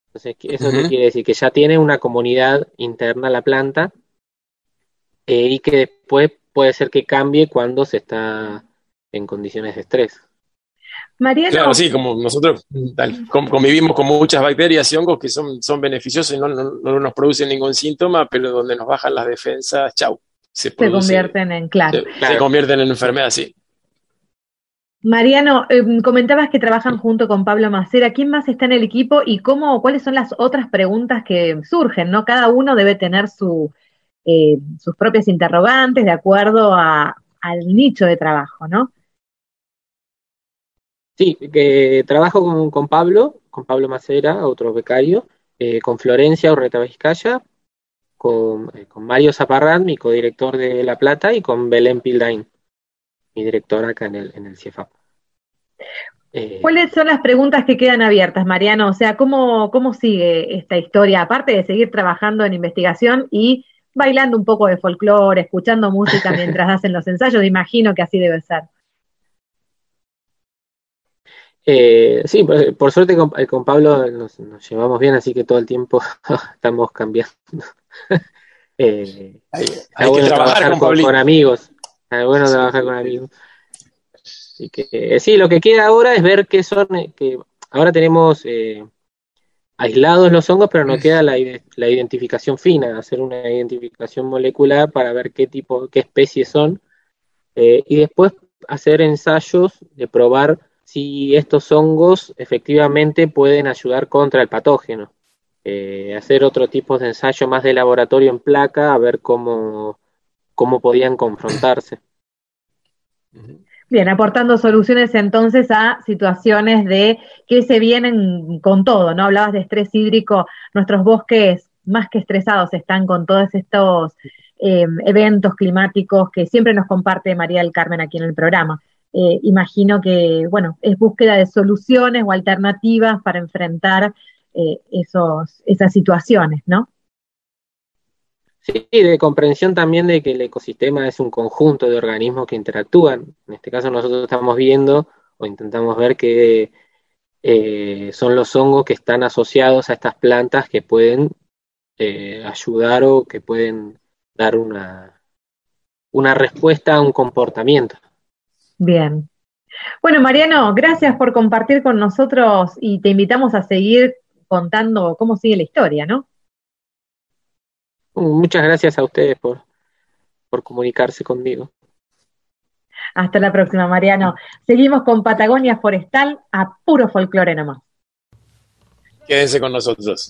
Entonces, eso quiere decir que ya tiene una comunidad interna la planta eh, y que después puede ser que cambie cuando se está en condiciones de estrés. Mariano. Claro, sí, como nosotros convivimos con muchas bacterias y hongos que son, son beneficiosos y no, no nos producen ningún síntoma, pero donde nos bajan las defensas, chau se, convierten en, claro. Se, convierten en enfermedad, sí. Mariano, em, comentabas que trabajan junto con Pablo Macera. ¿Quién más está en el equipo y cómo, cuáles son las otras preguntas que surgen? ¿no? Cada uno debe tener su, eh, sus propias interrogantes de acuerdo a, al nicho de trabajo, ¿no? Sí, que trabajo con, Pablo, con Pablo Macera, otro becario, eh, con Florencia Urreta Vizcaya, eh, con, Mario Zaparrán, mi codirector de La Plata, y con Belén Pildain, mi directora acá en el, en el CIEFAP. Eh, ¿Cuáles son las preguntas que quedan abiertas, Mariano? O sea, ¿cómo, ¿cómo sigue esta historia? Aparte de seguir trabajando en investigación y bailando un poco de folclore, escuchando música mientras hacen los ensayos, imagino que así debe ser. Eh, sí, por, suerte con, con Pablo nos, llevamos bien, así que todo el tiempo estamos cambiando eh, hay, que trabajar con, amigos. Es bueno trabajar con amigos. Así que eh, sí, lo que queda ahora es ver qué son, eh, que ahora tenemos eh, aislados los hongos, pero no queda la, la, identificación fina, hacer una identificación molecular para ver qué tipo, qué especies son, y después hacer ensayos de probar si estos hongos efectivamente pueden ayudar contra el patógeno. Eh, hacer otro tipo de ensayo más de laboratorio en placa, a ver cómo cómo podían confrontarse. Bien, aportando soluciones entonces a situaciones de que se vienen con todo, ¿no? Hablabas de estrés hídrico, nuestros bosques más que estresados están con todos estos eh, eventos climáticos que siempre nos comparte María del Carmen aquí en el programa. Eh, imagino que, bueno, es búsqueda de soluciones o alternativas para enfrentar eh, esos, esas situaciones, ¿no? Sí, de comprensión también de que el ecosistema es un conjunto de organismos que interactúan. En este caso nosotros estamos viendo o intentamos ver que eh, son los hongos que están asociados a estas plantas que pueden ayudar o que pueden dar una, una respuesta a un comportamiento. Bien. Bueno, Mariano, gracias por compartir con nosotros y te invitamos a seguir contando cómo sigue la historia, ¿no? Muchas gracias a ustedes por, por comunicarse conmigo. Hasta la próxima, Mariano. Seguimos con Patagonia Forestal a puro folclore nomás. Quédense con nosotros.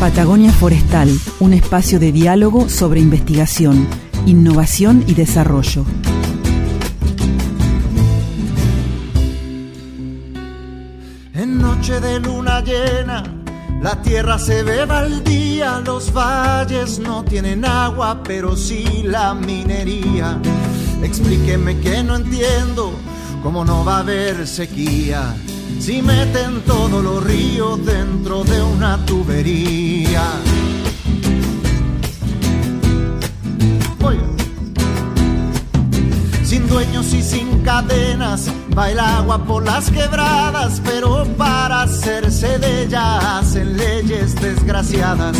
Patagonia Forestal, un espacio de diálogo sobre investigación, innovación y desarrollo. En noche de luna llena, la tierra se ve baldía, los valles no tienen agua, pero sí la minería. Explíqueme que no entiendo, cómo no va a haber sequía si meten todos los ríos dentro de una tubería. Sin dueños y sin cadenas, va el agua por las quebradas, pero para hacerse de ella hacen leyes desgraciadas.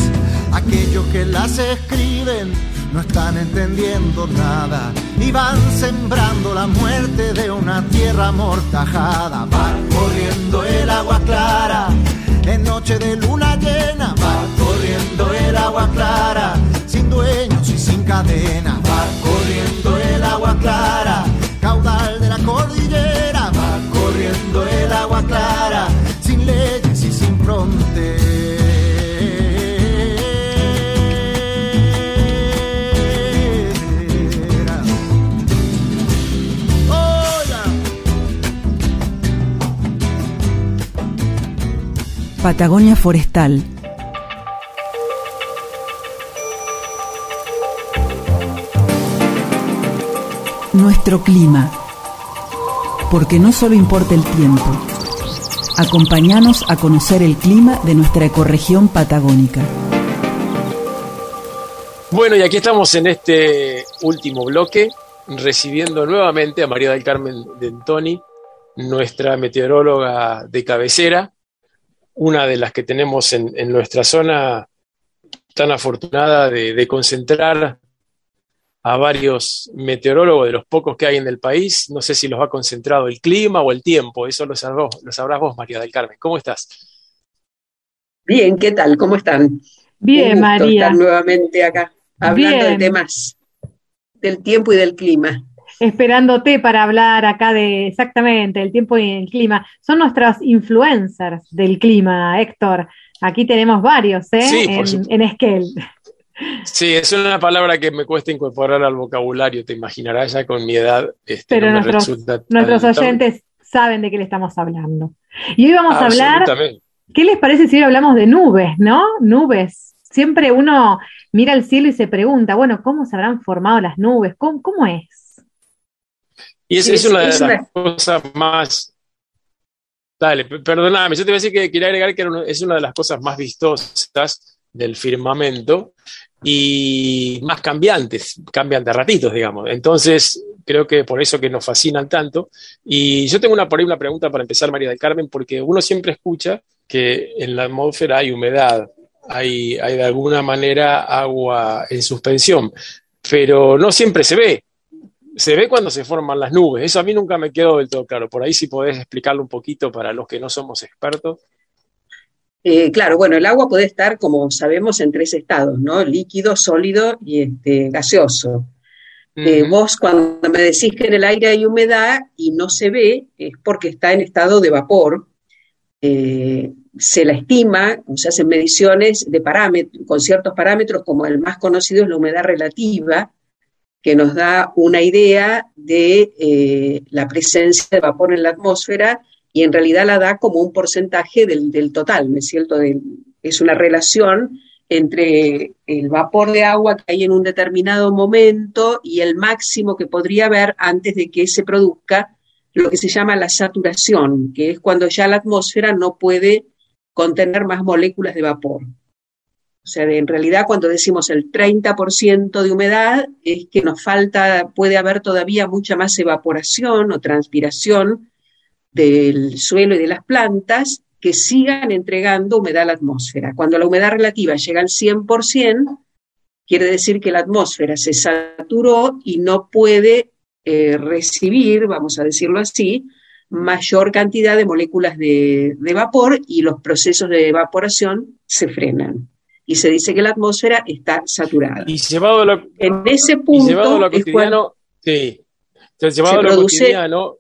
Aquellos que las escriben no están entendiendo nada y van sembrando la muerte de una tierra amortajada. Va corriendo el agua clara en noche de luna llena. Va corriendo el agua clara sin dueños y sin cadena. Va Patagonia Forestal. Nuestro clima. Porque no solo importa el tiempo. Acompáñanos a conocer el clima de nuestra ecorregión patagónica. Bueno, y aquí estamos en este último bloque, recibiendo nuevamente a María del Carmen Dentoni, nuestra meteoróloga de cabecera, una de las que tenemos en, en nuestra zona tan afortunada de, de, concentrar a varios meteorólogos de los pocos que hay en el país. No sé si los ha concentrado el clima o el tiempo, eso lo sabrás, lo sabrás vos, María del Carmen. ¿Cómo estás? Bien, ¿qué tal? ¿Cómo están? Bien, María. Estar nuevamente acá, hablando Bien. de temas del tiempo y del clima esperándote para hablar acá de exactamente el tiempo y el clima. Son nuestras influencers del clima, Héctor. Aquí tenemos varios, ¿eh? Sí, en, en Esquel. Sí, es una palabra que me cuesta incorporar al vocabulario, te imaginarás ya con mi edad. Este, Pero no nuestros, nuestros oyentes saben de qué le estamos hablando. Y hoy vamos a hablar, ¿qué les parece si hoy hablamos de nubes, no? Nubes. Siempre uno mira al cielo y se pregunta, bueno, ¿cómo se habrán formado las nubes? ¿Cómo, cómo es? Y es, es, una de las cosas más. Dale, perdóname, yo te iba a decir que quería agregar que una, es una de las cosas más vistosas del firmamento y más cambiantes, cambian de ratitos, digamos. Entonces, creo que por eso que nos fascinan tanto. Y yo tengo una, por ahí una pregunta para empezar, María del Carmen, porque uno siempre escucha que en la atmósfera hay humedad, hay, hay de alguna manera agua en suspensión, pero no siempre se ve se ve cuando se forman las nubes. Eso a mí nunca me quedó del todo claro. Por ahí si podés explicarlo un poquito para los que no somos expertos. Eh, claro, bueno, el agua puede estar, como sabemos, en tres estados, ¿no? Líquido, sólido y este, gaseoso. Uh -huh. eh, vos cuando me decís que en el aire hay humedad y no se ve, es porque está en estado de vapor, eh, se la estima, o se hacen mediciones de parámetros, con ciertos parámetros, como el más conocido es la humedad relativa, que nos da una idea de eh, la presencia de vapor en la atmósfera y en realidad la da como un porcentaje del, total, ¿no es cierto? es una relación entre el vapor de agua que hay en un determinado momento y el máximo que podría haber antes de que se produzca lo que se llama la saturación, que es cuando ya la atmósfera no puede contener más moléculas de vapor. O sea, en realidad cuando decimos el 30% de humedad es que nos falta, puede haber todavía mucha más evaporación o transpiración del suelo y de las plantas que sigan entregando humedad a la atmósfera. Cuando la humedad relativa llega al 100%, quiere decir que la atmósfera se saturó y no puede eh, recibir, vamos a decirlo así, mayor cantidad de moléculas de, vapor y los procesos de evaporación se frenan. Y se dice que la atmósfera está saturada. Y llevado lo, en ese punto es cuando sí. llevado a lo cotidiano,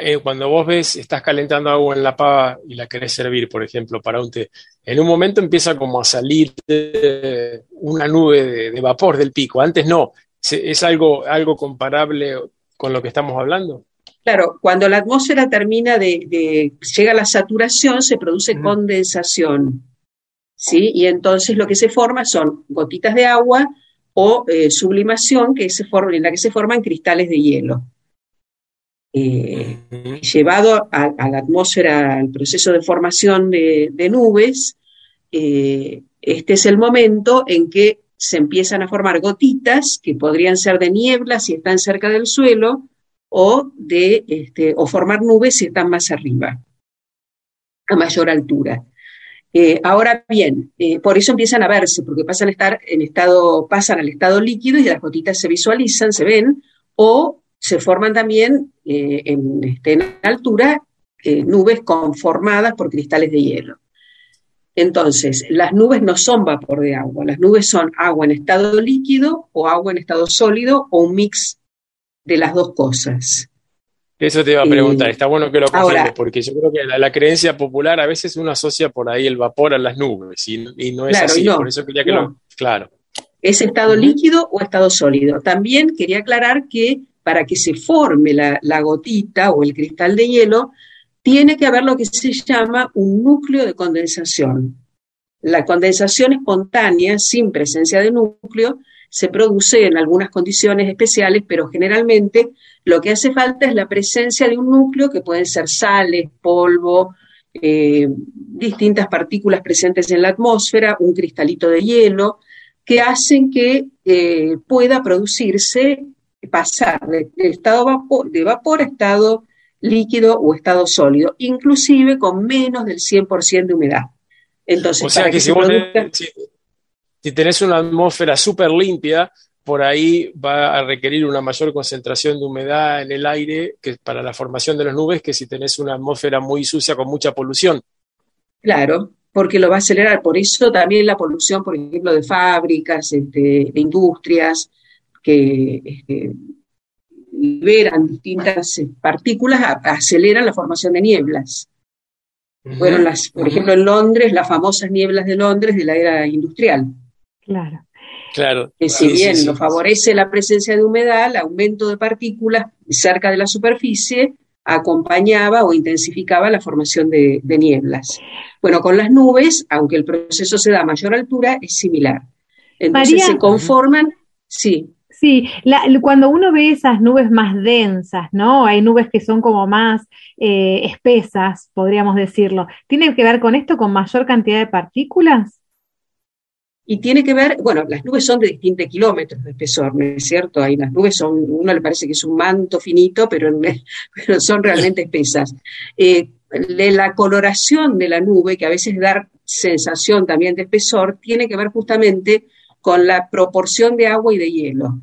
eh, cuando, vos ves, estás calentando agua en la pava y la querés servir, por ejemplo, para un té, en un momento empieza como a salir una nube de, vapor del pico. Antes no. ¿Es algo, algo comparable con lo que estamos hablando? Claro, cuando la atmósfera termina de, llega a la saturación, se produce condensación. ¿Sí? Y entonces lo que se forma son gotitas de agua o eh, sublimación que se forma, en la que se forman cristales de hielo. Eh, llevado a, la atmósfera, al proceso de formación de, nubes, eh, este es el momento en que se empiezan a formar gotitas que podrían ser de niebla si están cerca del suelo o, de, este, o formar nubes si están más arriba, a mayor altura. Eh, ahora bien, por eso empiezan a verse, porque pasan a estar en estado, pasan al estado líquido y las gotitas se visualizan, se ven, o se forman también eh, este, en, altura eh, nubes conformadas por cristales de hielo. Entonces, las nubes no son vapor de agua, las nubes son agua en estado líquido o agua en estado sólido o un mix de las dos cosas. Eso te iba a preguntar, está bueno que lo confirmes, porque yo creo que la, creencia popular a veces uno asocia por ahí el vapor a las nubes y, no es así, por eso quería que lo... Claro. Es estado líquido o estado sólido. También quería aclarar que para que se forme la, gotita o el cristal de hielo, tiene que haber lo que se llama un núcleo de condensación. La condensación espontánea, sin presencia de núcleo, se produce en algunas condiciones especiales, pero generalmente lo que hace falta es la presencia de un núcleo que pueden ser sales, polvo, eh, distintas partículas presentes en la atmósfera, un cristalito de hielo, que hacen que eh, pueda producirse pasar de, estado vapor, de vapor a estado líquido o estado sólido, inclusive con menos del 100% de humedad. Entonces, o sea que, si, si, tenés una atmósfera súper limpia, por ahí va a requerir una mayor concentración de humedad en el aire que para la formación de las nubes que si tenés una atmósfera muy sucia con mucha polución. Claro, porque lo va a acelerar. Por eso también la polución, por ejemplo, de fábricas, este, de industrias, que este, liberan distintas eh, partículas, aceleran la formación de nieblas. Fueron las, por ejemplo, en Londres, las famosas nieblas de Londres de la era industrial. Claro. Claro. Que si bien lo favorece la presencia de humedad, el aumento de partículas cerca de la superficie acompañaba o intensificaba la formación de, nieblas. Bueno, con las nubes, aunque el proceso se da a mayor altura, es similar. Entonces se conforman, sí. Sí, cuando uno ve esas nubes más densas, ¿no? Hay nubes que son como más eh, espesas, podríamos decirlo. ¿Tiene que ver con esto, con mayor cantidad de partículas? Y tiene que ver, bueno, las nubes son de distintos kilómetros de espesor, ¿no es cierto? Hay las nubes son, uno le parece que es un manto finito, pero, pero son realmente espesas. Eh, la coloración de la nube, que a veces da sensación también de espesor, tiene que ver justamente con la proporción de agua y de hielo.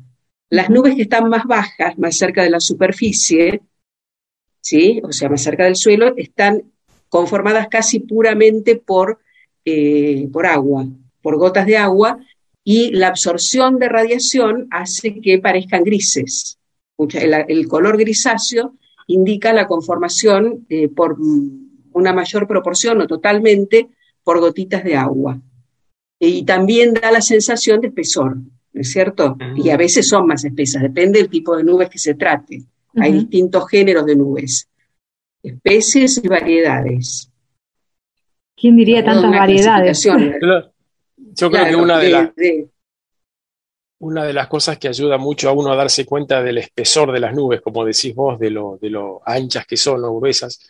Las nubes que están más bajas, más cerca de la superficie, ¿sí? o sea, más cerca del suelo, están conformadas casi puramente por, eh, por agua, por gotas de agua, y la absorción de radiación hace que parezcan grises. El, color grisáceo indica la conformación eh, por una mayor proporción o totalmente por gotitas de agua. Y también da la sensación de espesor, ¿no es cierto? Y a veces son más espesas, depende del tipo de nubes que se trate. Hay distintos géneros de nubes, especies y variedades. ¿Quién diría tantas variedades? Yo creo que una de, una de las cosas que ayuda mucho a uno a darse cuenta del espesor de las nubes, como decís vos, de lo, de lo anchas que son o gruesas,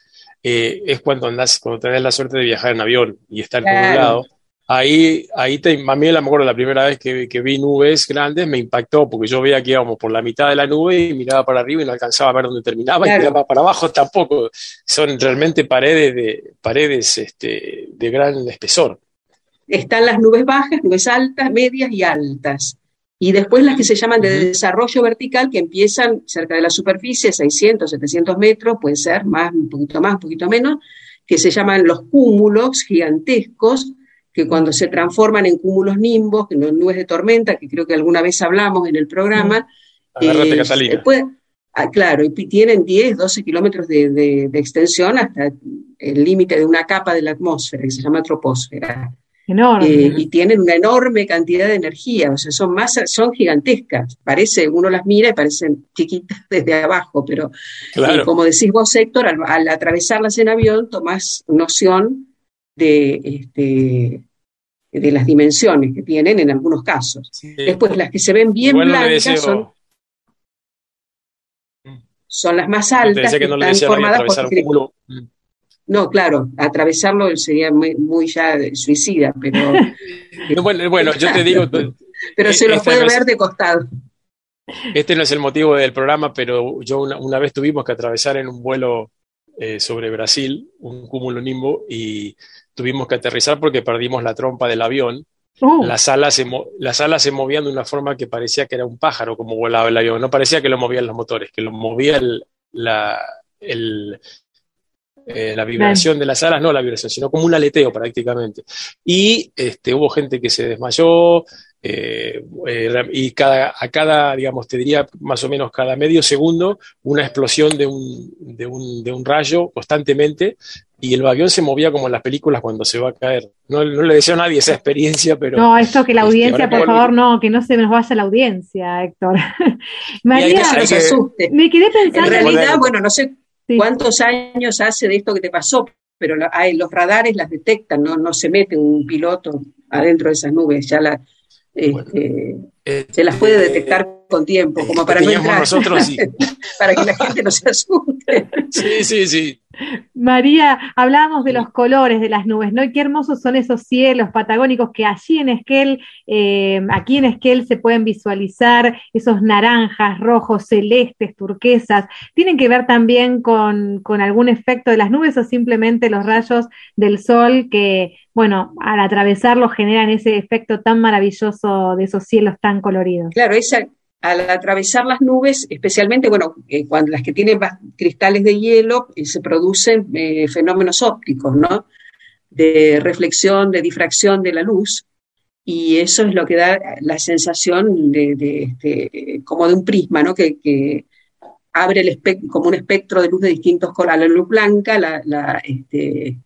eh, es cuando andás, cuando tenés la suerte de viajar en avión y estar por un lado. Ahí, ahí te, a mí me acuerdo la primera vez que, que, vi nubes grandes, me impactó porque yo veía que íbamos por la mitad de la nube y miraba para arriba y no alcanzaba a ver dónde terminaba y miraba para abajo tampoco. Son realmente paredes de, paredes este, de gran espesor. Están las nubes bajas, nubes altas, medias y altas. Y después las que se llaman de desarrollo vertical, que empiezan cerca de la superficie, 600, 700 metros, puede ser más, un poquito más, un poquito menos, que se llaman los cúmulos gigantescos, que cuando se transforman en cúmulos nimbos, que no nubes de tormenta, que creo que alguna vez hablamos en el programa. Eh, ah, claro, y tienen 10, 12 kilómetros de, de, extensión hasta el límite de una capa de la atmósfera, que se llama troposfera. Eh, y tienen una enorme cantidad de energía, o sea, son masas, son gigantescas. Parece, uno las mira y parecen chiquitas desde abajo, pero eh, como decís vos, Héctor, al, atravesarlas en avión tomás noción de, este, de las dimensiones que tienen en algunos casos. Después, las que se ven bien blancas son, son las más altas, que, están formadas por... No, claro, atravesarlo sería muy, ya suicida, pero... bueno, yo te digo... pero se lo puede ver de costado. Este no es el motivo del programa, pero yo una, vez tuvimos que atravesar en un vuelo eh, sobre Brasil un cúmulo nimbo y tuvimos que aterrizar porque perdimos la trompa del avión. Oh. Las, alas se las alas se movían de una forma que parecía que era un pájaro como volaba el avión. No parecía que lo movían los motores, que lo movía el, la, el, eh, la vibración de las alas, no la vibración, sino como un aleteo prácticamente. Y este, hubo gente que se desmayó, eh, eh, y cada, a cada, digamos, te diría más o menos cada medio segundo, una explosión de un, de un, de un rayo constantemente, y el avión se movía como en las películas cuando se va a caer. No, le deseo a nadie esa experiencia, pero... No, esto que la este, audiencia, por favor, no, que no se nos vaya la audiencia, Héctor. María, me quedé pensando... En realidad, bueno, no sé ¿Cuántos años hace de esto que te pasó? Pero hay, los radares las detectan, ¿no? no se mete un piloto adentro de esas nubes, ya la, este, eh, se las puede detectar con tiempo, como para no entrar, nosotros, para que la gente no se asuste. Sí, sí, sí. María, hablábamos de los colores de las nubes, ¿no? Y qué hermosos son esos cielos patagónicos que allí en Esquel, eh, aquí en Esquel se pueden visualizar esos naranjas, rojos, celestes, turquesas. ¿Tienen que ver también con, con algún efecto de las nubes o simplemente los rayos del sol que, bueno, al atravesarlos generan ese efecto tan maravilloso de esos cielos tan coloridos? Claro, esa, al atravesar las nubes, especialmente, bueno, eh, cuando las que tienen cristales de hielo, eh, se producen eh, fenómenos ópticos, ¿no? De reflexión, de difracción de la luz, y eso es lo que da la sensación de, este, como de un prisma, ¿no? Que, abre el como un espectro de luz de distintos colores. La luz blanca la, este,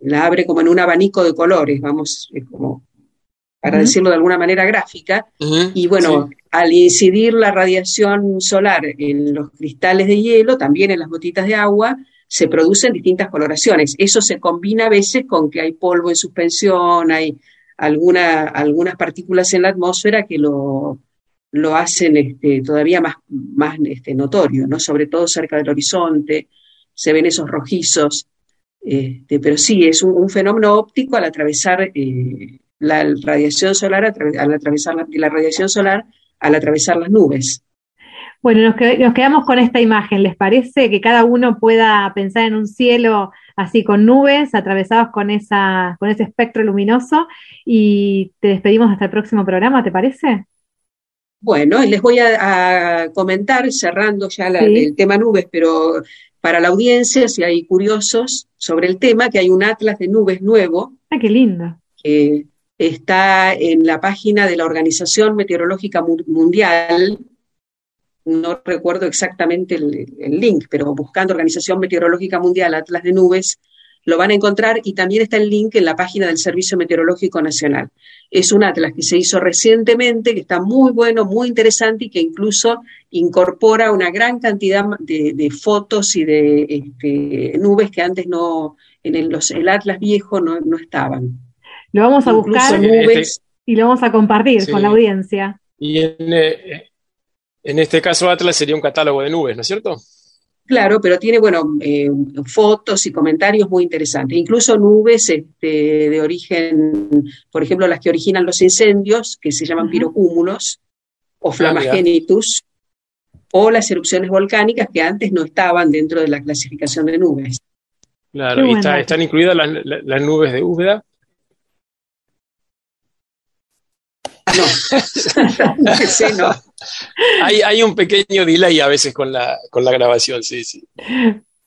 la abre como en un abanico de colores, vamos, como para decirlo de alguna manera gráfica, y bueno, al incidir la radiación solar en los cristales de hielo, también en las gotitas de agua, se producen distintas coloraciones. Eso se combina a veces con que hay polvo en suspensión, hay alguna, algunas partículas en la atmósfera que lo, lo hacen este, todavía más, más este, notorio, ¿no? sobre todo cerca del horizonte, se ven esos rojizos. Este, pero sí, es un, fenómeno óptico al atravesar eh, la radiación solar, al atravesar la, radiación solar, al atravesar las nubes. Bueno, nos, quedamos con esta imagen. ¿Les parece que cada uno pueda pensar en un cielo así con nubes, atravesados con, esa, con ese espectro luminoso? Y te despedimos hasta el próximo programa, ¿te parece? Bueno, les voy a, comentar, cerrando ya el tema nubes, pero para la audiencia, si hay curiosos sobre el tema, que hay un atlas de nubes nuevo. ¡Ah, qué lindo! Está en la página de la Organización Meteorológica Mundial, no recuerdo exactamente el, link, pero buscando Organización Meteorológica Mundial Atlas de Nubes, lo van a encontrar y también está el link en la página del Servicio Meteorológico Nacional. Es un atlas que se hizo recientemente, que está muy bueno, muy interesante y que incluso incorpora una gran cantidad de, fotos y de este, nubes que antes no, en el atlas viejo no, estaban. Lo vamos a buscar y lo vamos a compartir con la audiencia. Y en, eh, en este caso Atlas sería un catálogo de nubes, ¿no es cierto? Claro, pero tiene, bueno, eh, fotos y comentarios muy interesantes. Incluso nubes este, de origen, por ejemplo, las que originan los incendios, que se llaman pirocúmulos o ah, flamagenitus, o las erupciones volcánicas que antes no estaban dentro de la clasificación de nubes. Claro, y están incluidas las, nubes de Úbeda. No, no. Hay, hay, un pequeño delay a veces con la, con la grabación, sí, sí.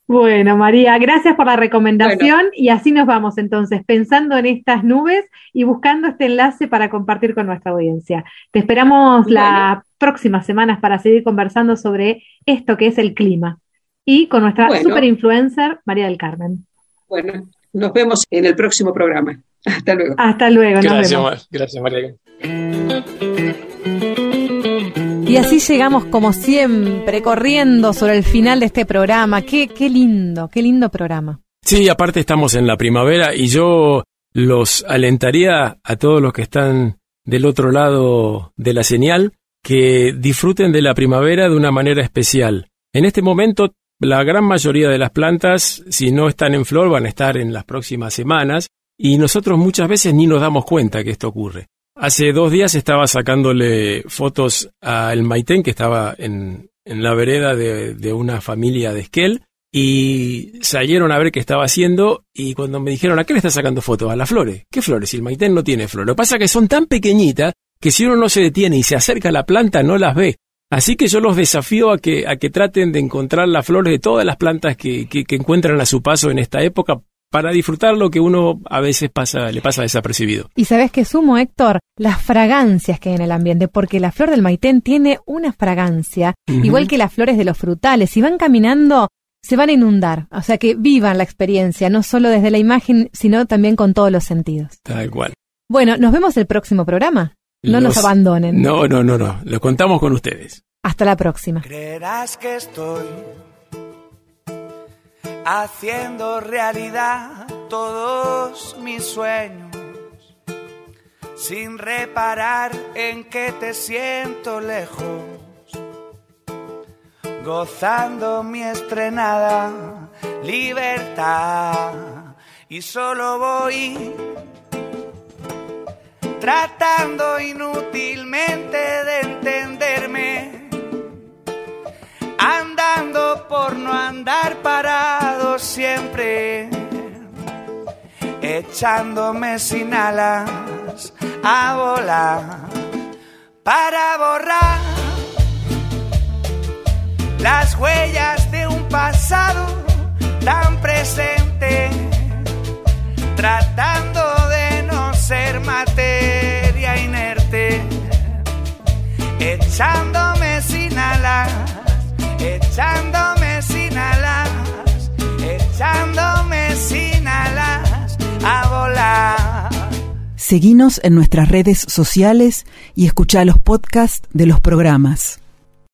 Bueno, María, gracias por la recomendación y así nos vamos entonces, pensando en estas nubes y buscando este enlace para compartir con nuestra audiencia. Te esperamos las próximas semanas para seguir conversando sobre esto que es el clima y con nuestra super influencer, María del Carmen. Bueno, nos vemos en el próximo programa. Hasta luego. Hasta luego. Gracias, gracias María. Y así llegamos como siempre, corriendo sobre el final de este programa. Qué, qué lindo, qué lindo programa. Sí, aparte estamos en la primavera y yo los alentaría a todos los que están del otro lado de la señal que disfruten de la primavera de una manera especial. En este momento, la gran mayoría de las plantas, si no están en flor, van a estar en las próximas semanas y nosotros muchas veces ni nos damos cuenta que esto ocurre. Hace dos días estaba sacándole fotos al Maitén, que estaba en, la vereda de, una familia de Esquel, y salieron a ver qué estaba haciendo, y cuando me dijeron, ¿a qué le está sacando fotos? A las flores. ¿Qué flores? Si el Maitén no tiene flores. Lo que pasa es que son tan pequeñitas que si uno no se detiene y se acerca a la planta no las ve. Así que yo los desafío a que, a que traten de encontrar las flores de todas las plantas que, que encuentran a su paso en esta época para disfrutar lo que uno a veces pasa, le pasa desapercibido. Y sabes que sumo, Héctor, las fragancias que hay en el ambiente, porque la flor del maitén tiene una fragancia, igual que las flores de los frutales. Si van caminando, se van a inundar. O sea que vivan la experiencia, no solo desde la imagen, sino también con todos los sentidos. Tal cual. Bueno, nos vemos el próximo programa. No nos abandonen. No, no, no, no. Lo contamos con ustedes. Hasta la próxima. Creerás que estoy haciendo realidad todos mis sueños, sin reparar en que te siento lejos, gozando mi estrenada libertad. Y solo voy tratando inútilmente de entenderme andando por no andar parado siempre, echándome sin alas a volar para borrar las huellas de un pasado tan presente, tratando de no ser materia inerte, echándome sin alas echándome sin alas, echándome sin alas a volar. Seguinos en nuestras redes sociales y escucha los podcasts de los programas.